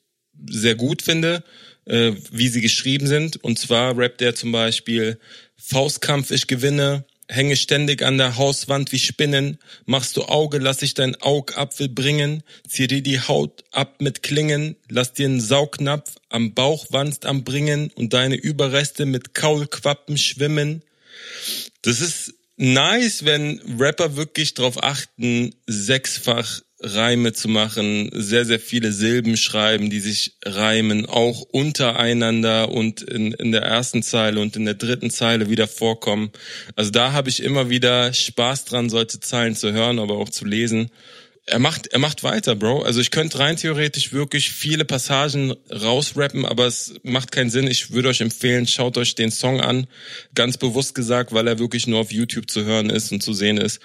sehr gut finde, äh, wie sie geschrieben sind. Und zwar rappt er zum Beispiel Faustkampf, ich gewinne, hänge ständig an der Hauswand wie Spinnen, machst du Auge, lass ich dein Augapfel bringen, zieh dir die Haut ab mit Klingen, lass dir einen Saugnapf am Bauchwanst am Bringen und deine Überreste mit Kaulquappen schwimmen. Das ist nice, wenn Rapper wirklich darauf achten, sechsfach Reime zu machen, sehr, sehr viele Silben schreiben, die sich reimen, auch untereinander und in, in der ersten Zeile und in der dritten Zeile wieder vorkommen. Also da habe ich immer wieder Spaß dran, solche Zeilen zu hören, aber auch zu lesen. Er macht, er macht weiter, Bro. Also ich könnte rein theoretisch wirklich viele Passagen rausrappen, aber es macht keinen Sinn. Ich würde euch empfehlen, schaut euch den Song an. Ganz bewusst gesagt, weil er wirklich nur auf YouTube zu hören ist und zu sehen ist.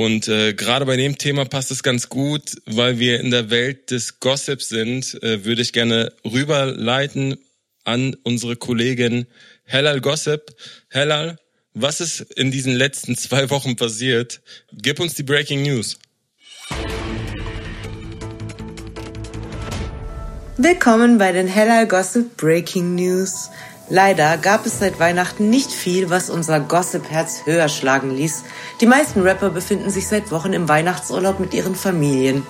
Und äh, gerade bei dem Thema passt es ganz gut, weil wir in der Welt des Gossips sind, äh, würde ich gerne rüberleiten an unsere Kollegin Hellal Gossip. Hellal, was ist in diesen letzten zwei Wochen passiert? Gib uns die Breaking News. Willkommen bei den Hellal Gossip Breaking News. Leider gab es seit Weihnachten nicht viel, was unser Gossip-Herz höher schlagen ließ. Die meisten Rapper befinden sich seit Wochen im Weihnachtsurlaub mit ihren Familien.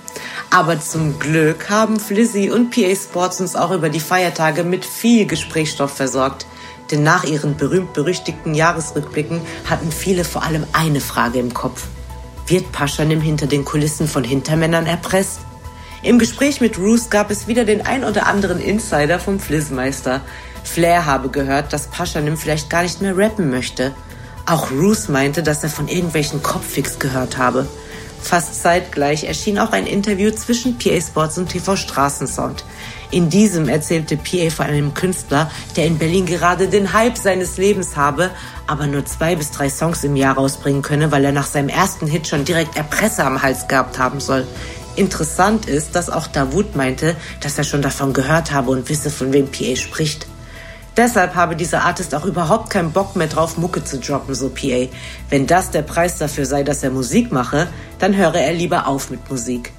Aber zum Glück haben Flizzy und PA Sports uns auch über die Feiertage mit viel Gesprächsstoff versorgt. Denn nach ihren berühmt-berüchtigten Jahresrückblicken hatten viele vor allem eine Frage im Kopf. Wird Paschanim hinter den Kulissen von Hintermännern erpresst? Im Gespräch mit Roos gab es wieder den ein oder anderen Insider vom Flizzmeister. Flair habe gehört, dass Paschanim vielleicht gar nicht mehr rappen möchte. Auch Roos meinte, dass er von irgendwelchen Kopffix gehört habe. Fast zeitgleich erschien auch ein Interview zwischen PA Sports und TV Straßensound. In diesem erzählte PA von einem Künstler, der in Berlin gerade den Hype seines Lebens habe, aber nur zwei bis drei Songs im Jahr rausbringen könne, weil er nach seinem ersten Hit schon direkt Erpresser am Hals gehabt haben soll. Interessant ist, dass auch Davut meinte, dass er schon davon gehört habe und wisse, von wem PA spricht. Deshalb habe dieser Artist auch überhaupt keinen Bock mehr drauf, Mucke zu droppen, so PA. Wenn das der Preis dafür sei, dass er Musik mache, dann höre er lieber auf mit Musik.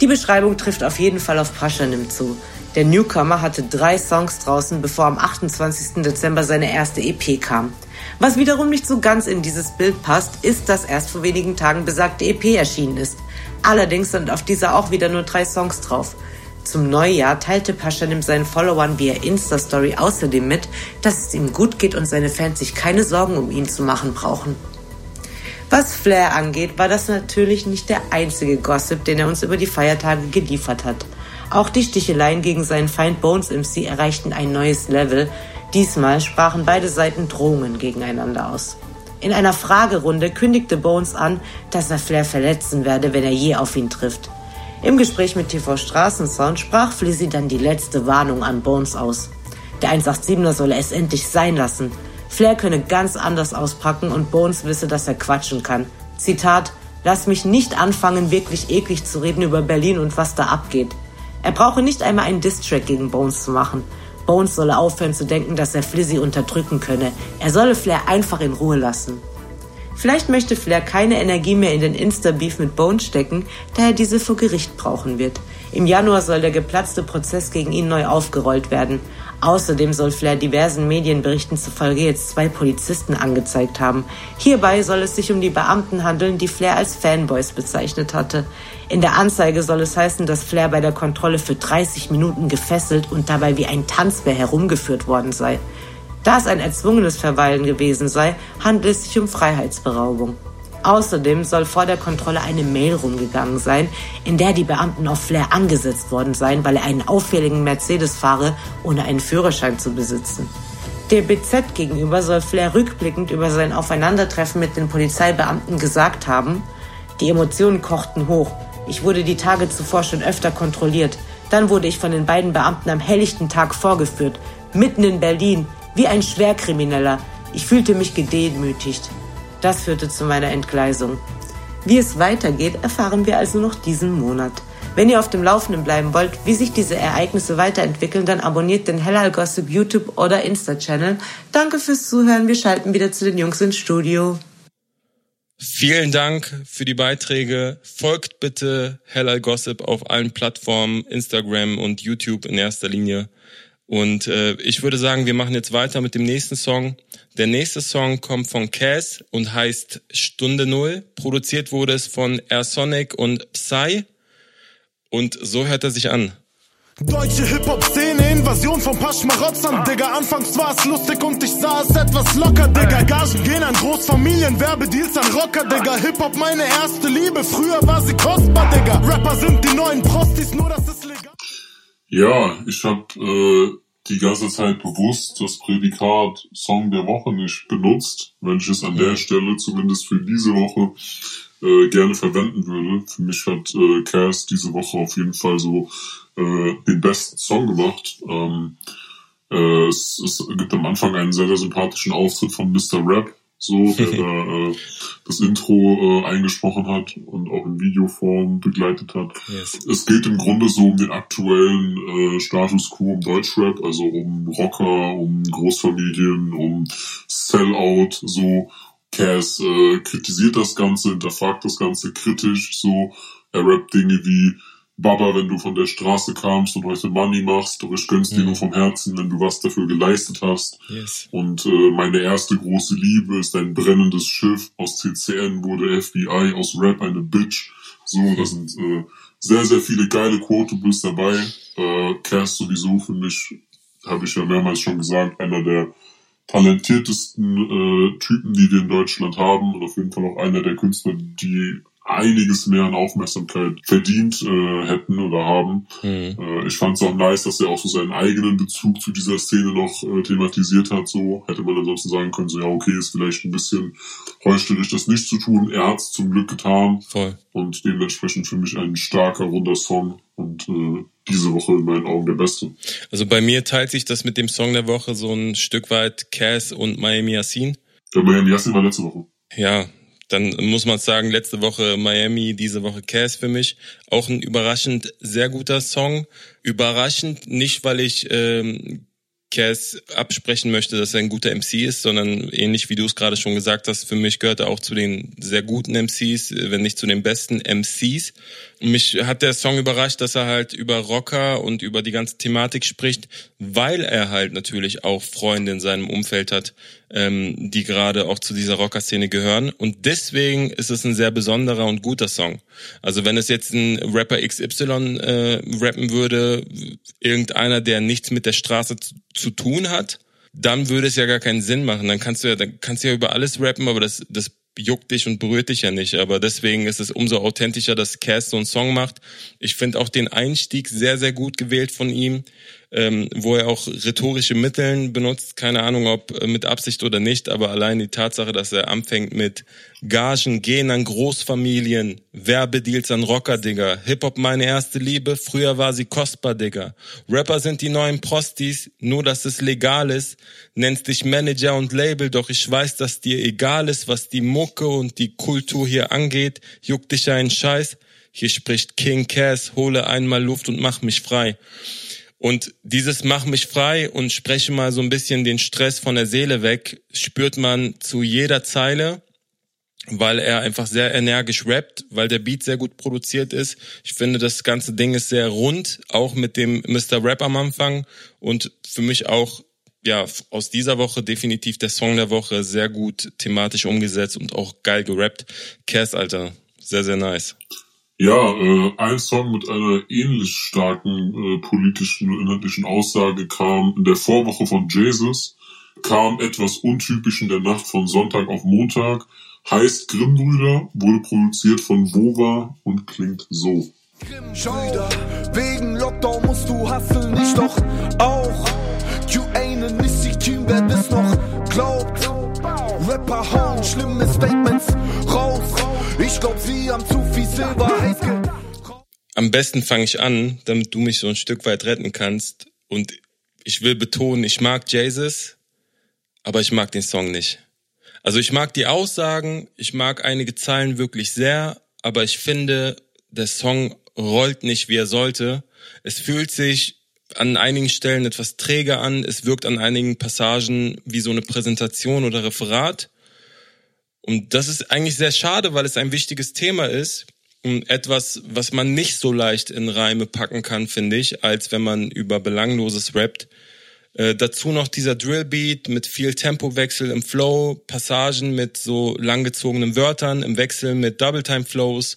Die Beschreibung trifft auf jeden Fall auf Paschanim zu. Der Newcomer hatte drei Songs draußen, bevor am 28. Dezember seine erste EP kam. Was wiederum nicht so ganz in dieses Bild passt, ist, dass erst vor wenigen Tagen besagte EP erschienen ist. Allerdings sind auf dieser auch wieder nur drei Songs drauf. Zum Neujahr teilte Paschanim seinen Followern via Insta-Story außerdem mit, dass es ihm gut geht und seine Fans sich keine Sorgen um ihn zu machen brauchen. Was Flair angeht, war das natürlich nicht der einzige Gossip, den er uns über die Feiertage geliefert hat. Auch die Sticheleien gegen seinen Feind Bones MC erreichten ein neues Level. Diesmal sprachen beide Seiten Drohungen gegeneinander aus. In einer Fragerunde kündigte Bones an, dass er Flair verletzen werde, wenn er je auf ihn trifft. Im Gespräch mit TV Straßensound sprach Flizzy dann die letzte Warnung an Bones aus. Der 187er solle es endlich sein lassen. Flair könne ganz anders auspacken und Bones wisse, dass er quatschen kann. Zitat, lass mich nicht anfangen, wirklich eklig zu reden über Berlin und was da abgeht. Er brauche nicht einmal einen Distrack gegen Bones zu machen. Bones solle aufhören zu denken, dass er Flizzy unterdrücken könne. Er solle Flair einfach in Ruhe lassen. Vielleicht möchte Flair keine Energie mehr in den Insta-Beef mit Bones stecken, da er diese vor Gericht brauchen wird. Im Januar soll der geplatzte Prozess gegen ihn neu aufgerollt werden. Außerdem soll Flair diversen Medienberichten zufolge jetzt zwei Polizisten angezeigt haben. Hierbei soll es sich um die Beamten handeln, die Flair als Fanboys bezeichnet hatte. In der Anzeige soll es heißen, dass Flair bei der Kontrolle für 30 Minuten gefesselt und dabei wie ein Tanzbär herumgeführt worden sei. Da es ein erzwungenes Verweilen gewesen sei, handelt es sich um Freiheitsberaubung. Außerdem soll vor der Kontrolle eine Mail rumgegangen sein, in der die Beamten auf Flair angesetzt worden seien, weil er einen auffälligen Mercedes fahre, ohne einen Führerschein zu besitzen. Der BZ gegenüber soll Flair rückblickend über sein Aufeinandertreffen mit den Polizeibeamten gesagt haben, die Emotionen kochten hoch. Ich wurde die Tage zuvor schon öfter kontrolliert. Dann wurde ich von den beiden Beamten am helllichten Tag vorgeführt, mitten in Berlin, wie ein Schwerkrimineller. Ich fühlte mich gedemütigt. Das führte zu meiner Entgleisung. Wie es weitergeht, erfahren wir also noch diesen Monat. Wenn ihr auf dem Laufenden bleiben wollt, wie sich diese Ereignisse weiterentwickeln, dann abonniert den Hellal Gossip YouTube oder Insta-Channel. Danke fürs Zuhören. Wir schalten wieder zu den Jungs ins Studio. Vielen Dank für die Beiträge. Folgt bitte Hellal Gossip auf allen Plattformen, Instagram und YouTube in erster Linie. Und äh, ich würde sagen, wir machen jetzt weiter mit dem nächsten Song. Der nächste Song kommt von Cass und heißt Stunde Null. Produziert wurde es von Air Sonic und Psy. Und so hört er sich an. Deutsche Hip-Hop-Szene, Invasion von paar Schmarotzern, Digga. Anfangs war es lustig und ich sah es etwas locker, Digga. Gagen gehen an Großfamilien, Werbedeals an Rocker, Digga. Hip-Hop meine erste Liebe, früher war sie kostbar, Digga. Rapper sind die neuen Prostis, nur das ist. Ja, ich hab äh, die ganze Zeit bewusst das Prädikat Song der Woche nicht benutzt, wenn ich es an der Stelle zumindest für diese Woche äh, gerne verwenden würde. Für mich hat äh, Cass diese Woche auf jeden Fall so äh, den besten Song gemacht. Ähm, äh, es, es gibt am Anfang einen sehr, sehr sympathischen Auftritt von Mr. Rap, so, der da äh, das Intro äh, eingesprochen hat und auch in Videoform begleitet hat. Yes. Es geht im Grunde so um den aktuellen äh, Status quo im Deutschrap, also um Rocker, um Großfamilien, um Sellout, so. Cass äh, kritisiert das Ganze, hinterfragt das Ganze kritisch, so. Er rappt Dinge wie, Baba, wenn du von der Straße kamst und heute Money machst, doch ich gönn's dir nur vom Herzen, wenn du was dafür geleistet hast. Yes. Und äh, meine erste große Liebe ist ein brennendes Schiff. Aus CCN wurde FBI, aus Rap eine Bitch. So, da sind äh, sehr, sehr viele geile Quotables dabei. Äh, Cass sowieso für mich, habe ich ja mehrmals schon gesagt, einer der talentiertesten äh, Typen, die wir in Deutschland haben und auf jeden Fall auch einer der Künstler, die einiges mehr an Aufmerksamkeit verdient äh, hätten oder haben. Mhm. Äh, ich fand es auch nice, dass er auch so seinen eigenen Bezug zu dieser Szene noch äh, thematisiert hat. So hätte man ansonsten sagen können, so ja okay, ist vielleicht ein bisschen heuchlerisch, das nicht zu tun. Er hat es zum Glück getan Voll. und dementsprechend für mich ein starker, runder Song und äh, diese Woche in meinen Augen der beste. Also bei mir teilt sich das mit dem Song der Woche so ein Stück weit Cass und Miami Yassin. Der Miami Yassin war letzte Woche. Ja, dann muss man sagen, letzte Woche Miami, diese Woche Cass für mich. Auch ein überraschend sehr guter Song. Überraschend nicht, weil ich ähm, Cass absprechen möchte, dass er ein guter MC ist, sondern ähnlich wie du es gerade schon gesagt hast, für mich gehört er auch zu den sehr guten MCs, wenn nicht zu den besten MCs. Mich hat der Song überrascht, dass er halt über Rocker und über die ganze Thematik spricht, weil er halt natürlich auch Freunde in seinem Umfeld hat, ähm, die gerade auch zu dieser Rocker-Szene gehören. Und deswegen ist es ein sehr besonderer und guter Song. Also wenn es jetzt ein Rapper XY äh, rappen würde, irgendeiner, der nichts mit der Straße zu, zu tun hat, dann würde es ja gar keinen Sinn machen. Dann kannst du ja, dann kannst du ja über alles rappen, aber das, das juckt dich und berührt dich ja nicht. Aber deswegen ist es umso authentischer, dass Cass so einen Song macht. Ich finde auch den Einstieg sehr, sehr gut gewählt von ihm ähm, wo er auch rhetorische Mitteln benutzt. Keine Ahnung, ob äh, mit Absicht oder nicht, aber allein die Tatsache, dass er anfängt mit Gagen gehen an Großfamilien, Werbedeals an Rocker, Digga. Hip-Hop meine erste Liebe, früher war sie kostbar, Digga. Rapper sind die neuen Prostis, nur dass es legal ist. Nennst dich Manager und Label, doch ich weiß, dass dir egal ist, was die Mucke und die Kultur hier angeht. Juckt dich einen Scheiß. Hier spricht King Cass, hole einmal Luft und mach mich frei. Und dieses Mach mich frei und spreche mal so ein bisschen den Stress von der Seele weg, spürt man zu jeder Zeile, weil er einfach sehr energisch rappt, weil der Beat sehr gut produziert ist. Ich finde, das ganze Ding ist sehr rund, auch mit dem Mr. Rap am Anfang und für mich auch ja, aus dieser Woche definitiv der Song der Woche, sehr gut thematisch umgesetzt und auch geil gerappt. Cass, Alter, sehr, sehr nice. Ja, äh, ein Song mit einer ähnlich starken äh, politischen und inhaltlichen Aussage kam in der Vorwoche von Jesus, kam etwas untypisch in der Nacht von Sonntag auf Montag, heißt Grimmbrüder, wurde produziert von Wova und klingt so. Schau, wegen Lockdown musst du hasseln, ich doch auch. QA nicht Team, wer das noch glaubt. Rapper hauen schlimme Statements. Ich glaub, sie haben zu viel Silber Am besten fange ich an, damit du mich so ein Stück weit retten kannst. Und ich will betonen, ich mag Jesus, aber ich mag den Song nicht. Also ich mag die Aussagen, ich mag einige Zeilen wirklich sehr, aber ich finde, der Song rollt nicht, wie er sollte. Es fühlt sich an einigen Stellen etwas träge an, es wirkt an einigen Passagen wie so eine Präsentation oder Referat. Und das ist eigentlich sehr schade, weil es ein wichtiges Thema ist. Und etwas, was man nicht so leicht in Reime packen kann, finde ich, als wenn man über Belangloses rappt. Äh, dazu noch dieser Drillbeat mit viel Tempowechsel im Flow, Passagen mit so langgezogenen Wörtern im Wechsel mit Double Time Flows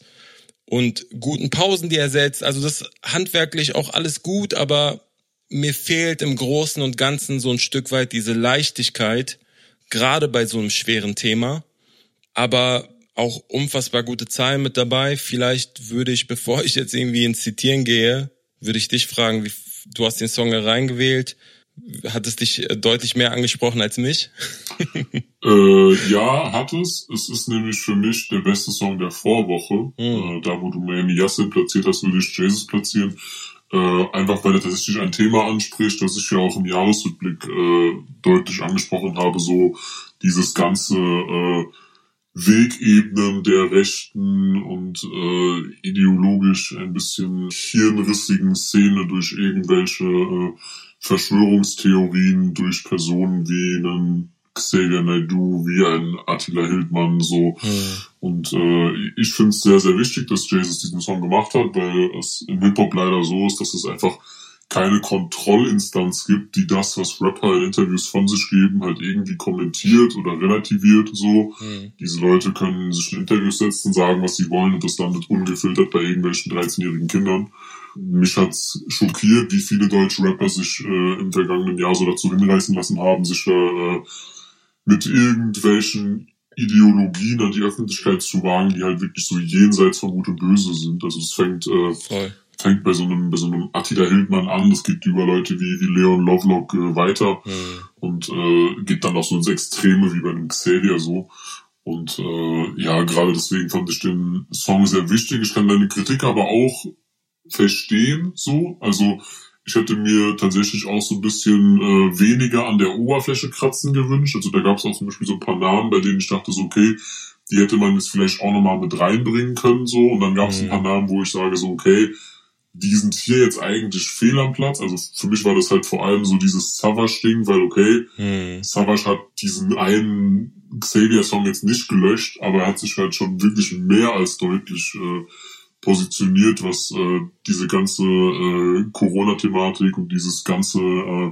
und guten Pausen, die er setzt. Also das handwerklich auch alles gut, aber mir fehlt im Großen und Ganzen so ein Stück weit diese Leichtigkeit, gerade bei so einem schweren Thema aber auch unfassbar gute Zahlen mit dabei. Vielleicht würde ich, bevor ich jetzt irgendwie ins Zitieren gehe, würde ich dich fragen, wie, du hast den Song reingewählt. Hat es dich äh, deutlich mehr angesprochen als mich? äh, ja, hat es. Es ist nämlich für mich der beste Song der Vorwoche. Mhm. Äh, da, wo du Miami Yassin platziert hast, würde ich Jesus platzieren. Äh, einfach weil er tatsächlich ein Thema anspricht, das ich ja auch im Jahresrückblick äh, deutlich angesprochen habe. So dieses ganze äh, Wegebenen der rechten und äh, ideologisch ein bisschen hirnrissigen Szene durch irgendwelche äh, Verschwörungstheorien, durch Personen wie einen Xavier Naidoo, wie ein Attila Hildmann, so. Mhm. Und äh, ich finde es sehr, sehr wichtig, dass Jesus diesen Song gemacht hat, weil es im Hip-Hop leider so ist, dass es einfach keine Kontrollinstanz gibt, die das, was Rapper in Interviews von sich geben, halt irgendwie kommentiert oder relativiert so. Mhm. Diese Leute können sich in Interviews setzen, sagen, was sie wollen und das landet ungefiltert bei irgendwelchen 13-jährigen Kindern. Mich hat's schockiert, wie viele deutsche Rapper sich äh, im vergangenen Jahr so dazu hinreißen lassen haben, sich äh, mit irgendwelchen Ideologien an die Öffentlichkeit zu wagen, die halt wirklich so jenseits von Gut und Böse sind. Also es fängt äh, Voll fängt bei so einem, bei so einem Attila Hildmann an, das geht über Leute wie, wie Leon Lovelock äh, weiter mhm. und äh, geht dann auch so ins Extreme wie bei einem Xavier so. Und äh, ja, gerade deswegen fand ich den Song sehr wichtig. Ich kann deine Kritik aber auch verstehen, so. Also ich hätte mir tatsächlich auch so ein bisschen äh, weniger an der Oberfläche kratzen gewünscht. Also da gab es auch zum Beispiel so ein paar Namen, bei denen ich dachte so, okay, die hätte man jetzt vielleicht auch nochmal mit reinbringen können, so. Und dann gab es mhm. ein paar Namen, wo ich sage so, okay, die sind hier jetzt eigentlich fehl am Platz. Also für mich war das halt vor allem so dieses Savage-Ding, weil okay, hm. Savage hat diesen einen Xavier-Song jetzt nicht gelöscht, aber er hat sich halt schon wirklich mehr als deutlich äh, positioniert, was äh, diese ganze äh, Corona-Thematik und dieses ganze äh,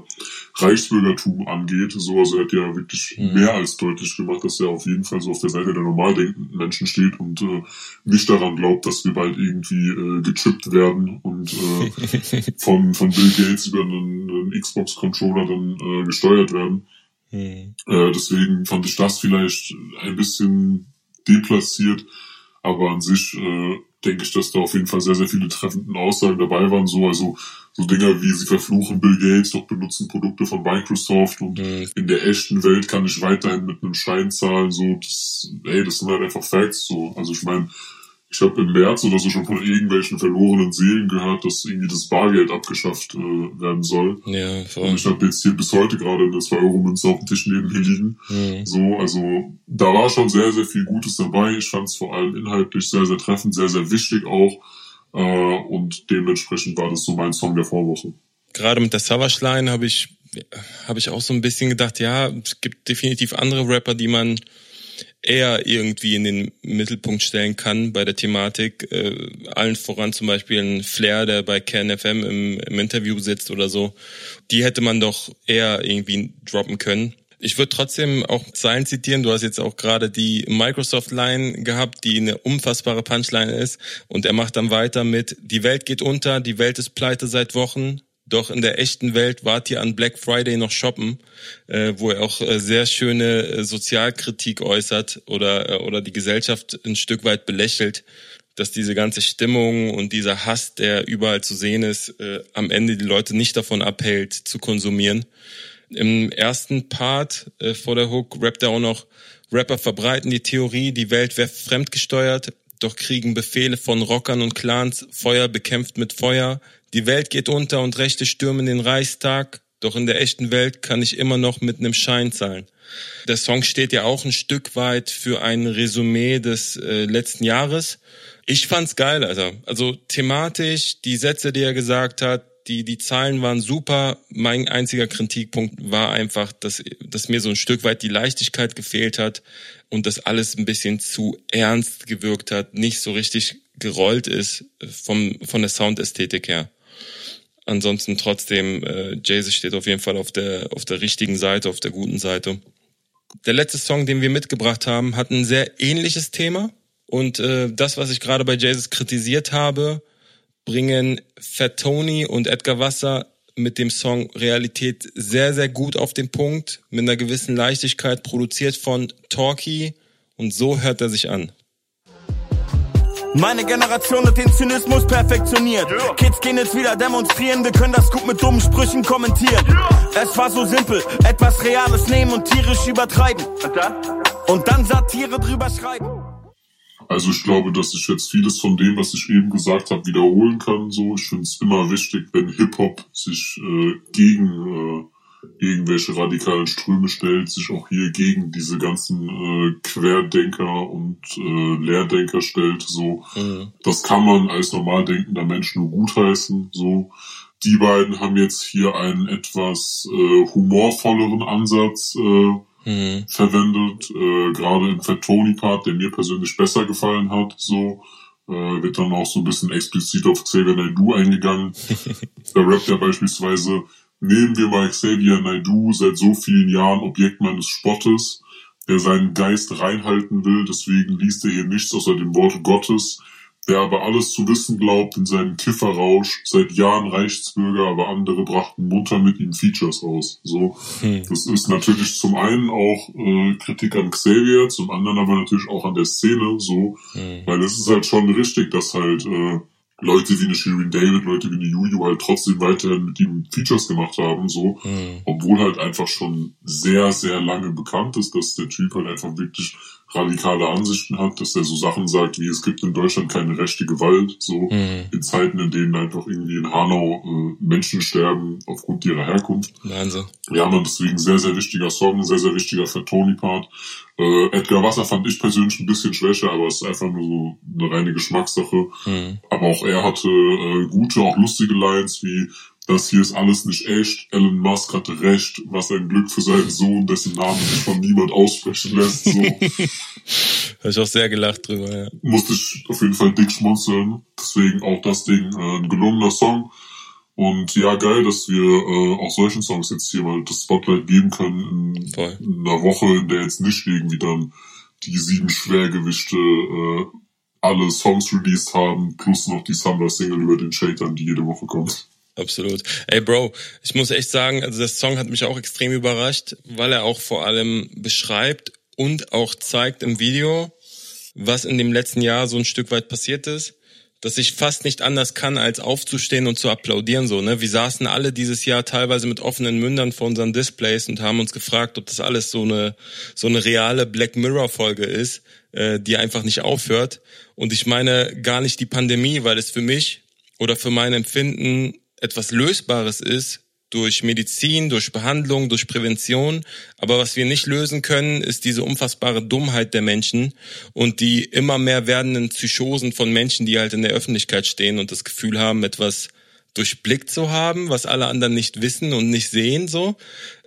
Reichsbürgertum angeht. So, also er hat ja wirklich mhm. mehr als deutlich gemacht, dass er auf jeden Fall so auf der Seite der normal denkenden Menschen steht und äh, nicht daran glaubt, dass wir bald irgendwie äh, gechippt werden und äh, von, von Bill Gates über einen, einen Xbox-Controller dann äh, gesteuert werden. Mhm. Äh, deswegen fand ich das vielleicht ein bisschen deplatziert. Aber an sich äh, denke ich, dass da auf jeden Fall sehr, sehr viele treffenden Aussagen dabei waren. So, also so Dinger wie sie verfluchen Bill Gates, doch benutzen Produkte von Microsoft und mhm. in der echten Welt kann ich weiterhin mit einem Schein zahlen. So, das, ey, das sind halt einfach Facts. So, also ich meine, ich habe im März oder so schon von irgendwelchen verlorenen Seelen gehört, dass irgendwie das Bargeld abgeschafft äh, werden soll. Ja, voll. Und ich habe jetzt hier bis heute gerade eine 2-Euro-Münze auf dem Tisch neben mir liegen. Mhm. So, also da war schon sehr, sehr viel Gutes dabei. Ich fand es vor allem inhaltlich sehr, sehr treffend, sehr, sehr wichtig auch. Äh, und dementsprechend war das so mein Song der Vorwoche. Gerade mit der Savage Line habe ich, hab ich auch so ein bisschen gedacht, ja, es gibt definitiv andere Rapper, die man eher irgendwie in den Mittelpunkt stellen kann bei der Thematik. Äh, allen voran zum Beispiel ein Flair, der bei KNFM im, im Interview sitzt oder so. Die hätte man doch eher irgendwie droppen können. Ich würde trotzdem auch Zeilen zitieren. Du hast jetzt auch gerade die Microsoft-Line gehabt, die eine unfassbare Punchline ist. Und er macht dann weiter mit, die Welt geht unter, die Welt ist pleite seit Wochen. Doch in der echten Welt wart ihr an Black Friday noch shoppen, äh, wo er auch äh, sehr schöne äh, Sozialkritik äußert oder, äh, oder die Gesellschaft ein Stück weit belächelt, dass diese ganze Stimmung und dieser Hass, der überall zu sehen ist, äh, am Ende die Leute nicht davon abhält, zu konsumieren. Im ersten Part äh, vor der Hook rappt er auch noch, Rapper verbreiten die Theorie, die Welt wäre fremdgesteuert, doch kriegen Befehle von Rockern und Clans, Feuer bekämpft mit Feuer, die Welt geht unter und Rechte stürmen den Reichstag, doch in der echten Welt kann ich immer noch mit einem Schein zahlen. Der Song steht ja auch ein Stück weit für ein Resümee des äh, letzten Jahres. Ich fand's geil, Alter. Also thematisch, die Sätze, die er gesagt hat, die, die Zahlen waren super. Mein einziger Kritikpunkt war einfach, dass, dass mir so ein Stück weit die Leichtigkeit gefehlt hat und das alles ein bisschen zu ernst gewirkt hat, nicht so richtig gerollt ist vom, von der Soundästhetik her ansonsten trotzdem, äh, Jay-Z steht auf jeden Fall auf der, auf der richtigen Seite, auf der guten Seite. Der letzte Song, den wir mitgebracht haben, hat ein sehr ähnliches Thema. Und äh, das, was ich gerade bei Jay-Z kritisiert habe, bringen Fat Tony und Edgar Wasser mit dem Song Realität sehr, sehr gut auf den Punkt, mit einer gewissen Leichtigkeit, produziert von Talkie. Und so hört er sich an. Meine Generation hat den Zynismus perfektioniert. Yeah. Kids gehen jetzt wieder demonstrieren, wir können das gut mit dummen Sprüchen kommentieren. Yeah. Es war so simpel, etwas Reales nehmen und tierisch übertreiben. Und dann? Und dann Satire drüber schreiben. Also ich glaube, dass ich jetzt vieles von dem, was ich eben gesagt habe, wiederholen kann. So, ich finde es immer wichtig, wenn Hip Hop sich äh, gegen äh, irgendwelche radikalen Ströme stellt, sich auch hier gegen diese ganzen äh, Querdenker und äh, Lehrdenker stellt. So, mhm. das kann man als normal denkender Mensch nur gutheißen. So, die beiden haben jetzt hier einen etwas äh, humorvolleren Ansatz äh, mhm. verwendet, äh, gerade im Fat Tony Part, der mir persönlich besser gefallen hat. So, äh, wird dann auch so ein bisschen explizit auf Xavier Naidoo eingegangen. da rappt er beispielsweise Nehmen wir mal Xavier Naidoo, seit so vielen Jahren Objekt meines Spottes, der seinen Geist reinhalten will, deswegen liest er hier nichts außer dem Wort Gottes, der aber alles zu wissen glaubt in seinem Kifferrausch, seit Jahren Reichsbürger, aber andere brachten munter mit ihm Features aus. So, hm. das ist natürlich zum einen auch äh, Kritik an Xavier, zum anderen aber natürlich auch an der Szene, so, hm. weil es ist halt schon richtig, dass halt äh, Leute wie eine Shirin David, Leute wie eine Juju halt trotzdem weiterhin mit ihm Features gemacht haben, so. Mhm. Obwohl halt einfach schon sehr, sehr lange bekannt ist, dass der Typ halt einfach wirklich radikale Ansichten hat, dass er so Sachen sagt, wie es gibt in Deutschland keine rechte Gewalt, so mhm. in Zeiten, in denen einfach irgendwie in Hanau äh, Menschen sterben aufgrund ihrer Herkunft. Wahnsinn. Ja, man, deswegen sehr, sehr wichtiger Song, sehr, sehr wichtiger für Tony-Part. Äh, Edgar Wasser fand ich persönlich ein bisschen schwächer, aber es ist einfach nur so eine reine Geschmackssache. Mhm. Aber auch er hatte äh, gute, auch lustige Lines wie das hier ist alles nicht echt. Elon Musk hatte recht. Was ein Glück für seinen Sohn, dessen Namen sich von niemand aussprechen lässt. So. Habe ich auch sehr gelacht drüber, ja. Musste ich auf jeden Fall dick schmunzeln. Deswegen auch das Ding äh, ein gelungener Song. Und ja, geil, dass wir äh, auch solchen Songs jetzt hier mal das Spotlight geben können in, in einer Woche, in der jetzt nicht irgendwie dann die sieben Schwergewichte äh, alle Songs released haben, plus noch die Summer-Single über den Shadern, die jede Woche kommt. Absolut. Ey, Bro, ich muss echt sagen, also der Song hat mich auch extrem überrascht, weil er auch vor allem beschreibt und auch zeigt im Video, was in dem letzten Jahr so ein Stück weit passiert ist, dass ich fast nicht anders kann, als aufzustehen und zu applaudieren. So, ne? Wir saßen alle dieses Jahr teilweise mit offenen Mündern vor unseren Displays und haben uns gefragt, ob das alles so eine so eine reale Black Mirror Folge ist, äh, die einfach nicht aufhört. Und ich meine gar nicht die Pandemie, weil es für mich oder für mein Empfinden etwas Lösbares ist, durch Medizin, durch Behandlung, durch Prävention. Aber was wir nicht lösen können, ist diese unfassbare Dummheit der Menschen und die immer mehr werdenden Psychosen von Menschen, die halt in der Öffentlichkeit stehen und das Gefühl haben, etwas durchblickt zu haben, was alle anderen nicht wissen und nicht sehen, so.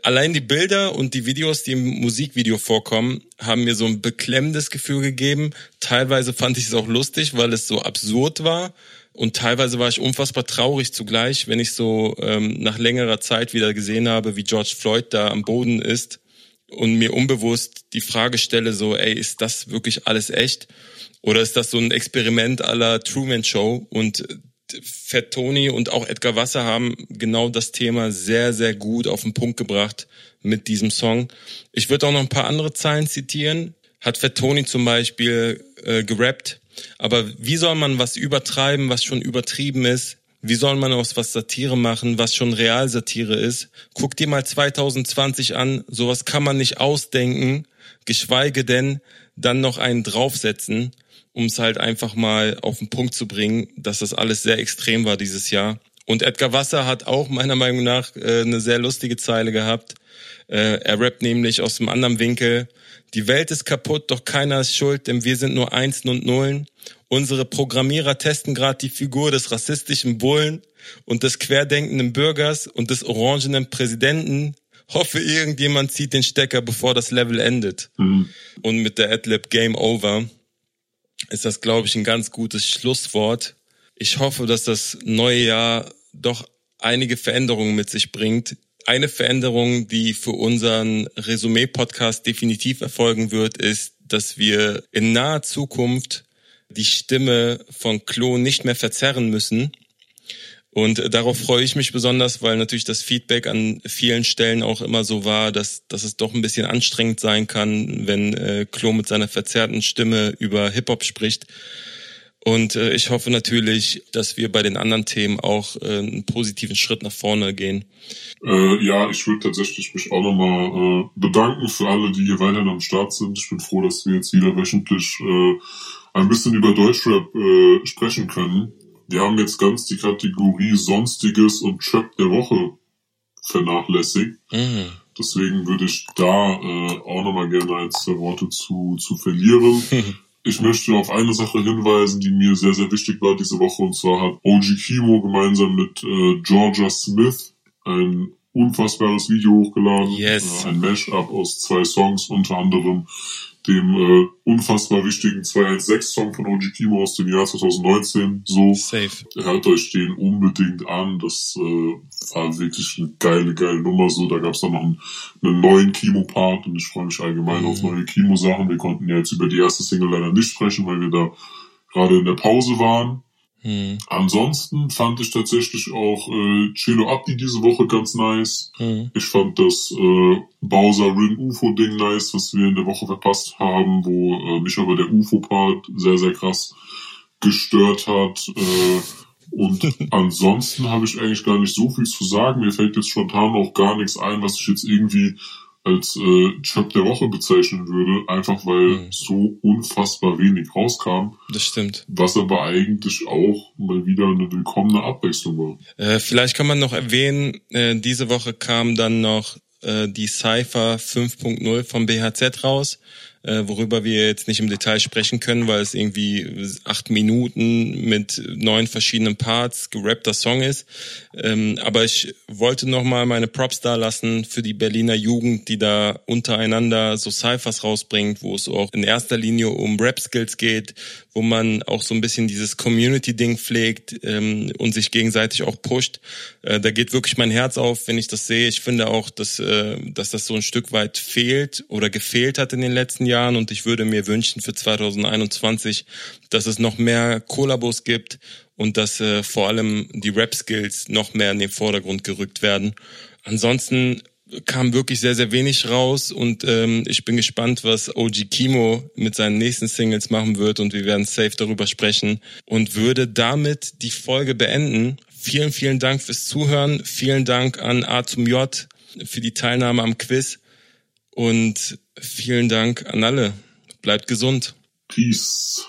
Allein die Bilder und die Videos, die im Musikvideo vorkommen, haben mir so ein beklemmendes Gefühl gegeben. Teilweise fand ich es auch lustig, weil es so absurd war und teilweise war ich unfassbar traurig zugleich, wenn ich so ähm, nach längerer Zeit wieder gesehen habe, wie George Floyd da am Boden ist und mir unbewusst die Frage stelle, so, ey, ist das wirklich alles echt? Oder ist das so ein Experiment aller Truman Show? Und äh, Fat Tony und auch Edgar Wasser haben genau das Thema sehr, sehr gut auf den Punkt gebracht mit diesem Song. Ich würde auch noch ein paar andere Zeilen zitieren. Hat Fat Tony zum Beispiel äh, gerappt, aber wie soll man was übertreiben, was schon übertrieben ist? Wie soll man aus was Satire machen, was schon Realsatire ist? Guck dir mal 2020 an, sowas kann man nicht ausdenken, geschweige denn dann noch einen draufsetzen, um es halt einfach mal auf den Punkt zu bringen, dass das alles sehr extrem war dieses Jahr. Und Edgar Wasser hat auch meiner Meinung nach äh, eine sehr lustige Zeile gehabt. Äh, er rappt nämlich aus einem anderen Winkel. Die Welt ist kaputt, doch keiner ist schuld, denn wir sind nur Einsen und Nullen. Unsere Programmierer testen gerade die Figur des rassistischen Bullen und des querdenkenden Bürgers und des orangenen Präsidenten. Hoffe, irgendjemand zieht den Stecker, bevor das Level endet. Mhm. Und mit der Adlib Game Over ist das, glaube ich, ein ganz gutes Schlusswort. Ich hoffe, dass das neue Jahr doch einige Veränderungen mit sich bringt, eine Veränderung, die für unseren Resümee-Podcast definitiv erfolgen wird, ist, dass wir in naher Zukunft die Stimme von Klo nicht mehr verzerren müssen. Und darauf freue ich mich besonders, weil natürlich das Feedback an vielen Stellen auch immer so war, dass, dass es doch ein bisschen anstrengend sein kann, wenn äh, Klo mit seiner verzerrten Stimme über Hip-Hop spricht. Und äh, ich hoffe natürlich, dass wir bei den anderen Themen auch äh, einen positiven Schritt nach vorne gehen. Äh, ja, ich würde tatsächlich mich auch nochmal äh, bedanken für alle, die hier weiterhin am Start sind. Ich bin froh, dass wir jetzt wieder wöchentlich äh, ein bisschen über Deutschrap äh, sprechen können. Wir haben jetzt ganz die Kategorie Sonstiges und Trap der Woche vernachlässigt. Mhm. Deswegen würde ich da äh, auch nochmal gerne ein, zwei Worte zu, zu verlieren. Ich möchte auf eine Sache hinweisen, die mir sehr, sehr wichtig war diese Woche. Und zwar hat OG Kimo gemeinsam mit äh, Georgia Smith ein unfassbares Video hochgeladen. Yes. Äh, ein Mashup aus zwei Songs, unter anderem dem äh, unfassbar wichtigen 216-Song von OG Kimo aus dem Jahr 2019. So, Safe. hört euch den unbedingt an. Das äh, war wirklich eine geile, geile Nummer. So, da gab's dann noch einen, einen neuen Kimo-Part und ich freue mich allgemein mhm. auf neue Kimo-Sachen. Wir konnten ja jetzt über die erste Single leider nicht sprechen, weil wir da gerade in der Pause waren. Mhm. Ansonsten fand ich tatsächlich auch äh, Chelo Abdi diese Woche ganz nice. Mhm. Ich fand das äh, Bowser Rin UFO Ding nice, was wir in der Woche verpasst haben, wo äh, mich aber der UFO-Part sehr, sehr krass gestört hat. Äh, und ansonsten habe ich eigentlich gar nicht so viel zu sagen. Mir fällt jetzt spontan auch gar nichts ein, was ich jetzt irgendwie als äh, Job der Woche bezeichnen würde, einfach weil mhm. so unfassbar wenig rauskam. Das stimmt. Was aber eigentlich auch mal wieder eine willkommene Abwechslung war. Äh, vielleicht kann man noch erwähnen, äh, diese Woche kam dann noch äh, die Cypher 5.0 vom BHZ raus äh, worüber wir jetzt nicht im Detail sprechen können, weil es irgendwie acht Minuten mit neun verschiedenen Parts gerappter Song ist. Ähm, aber ich wollte nochmal meine Props da lassen für die Berliner Jugend, die da untereinander so Cyphers rausbringt, wo es auch in erster Linie um Rap-Skills geht, wo man auch so ein bisschen dieses Community-Ding pflegt ähm, und sich gegenseitig auch pusht. Äh, da geht wirklich mein Herz auf, wenn ich das sehe. Ich finde auch, dass, äh, dass das so ein Stück weit fehlt oder gefehlt hat in den letzten Jahren und ich würde mir wünschen für 2021, dass es noch mehr Kollabos gibt und dass äh, vor allem die Rap-Skills noch mehr in den Vordergrund gerückt werden. Ansonsten kam wirklich sehr, sehr wenig raus und ähm, ich bin gespannt, was OG Kimo mit seinen nächsten Singles machen wird und wir werden safe darüber sprechen und würde damit die Folge beenden. Vielen, vielen Dank fürs Zuhören. Vielen Dank an A zum J für die Teilnahme am Quiz und vielen Dank an alle. Bleibt gesund. Peace.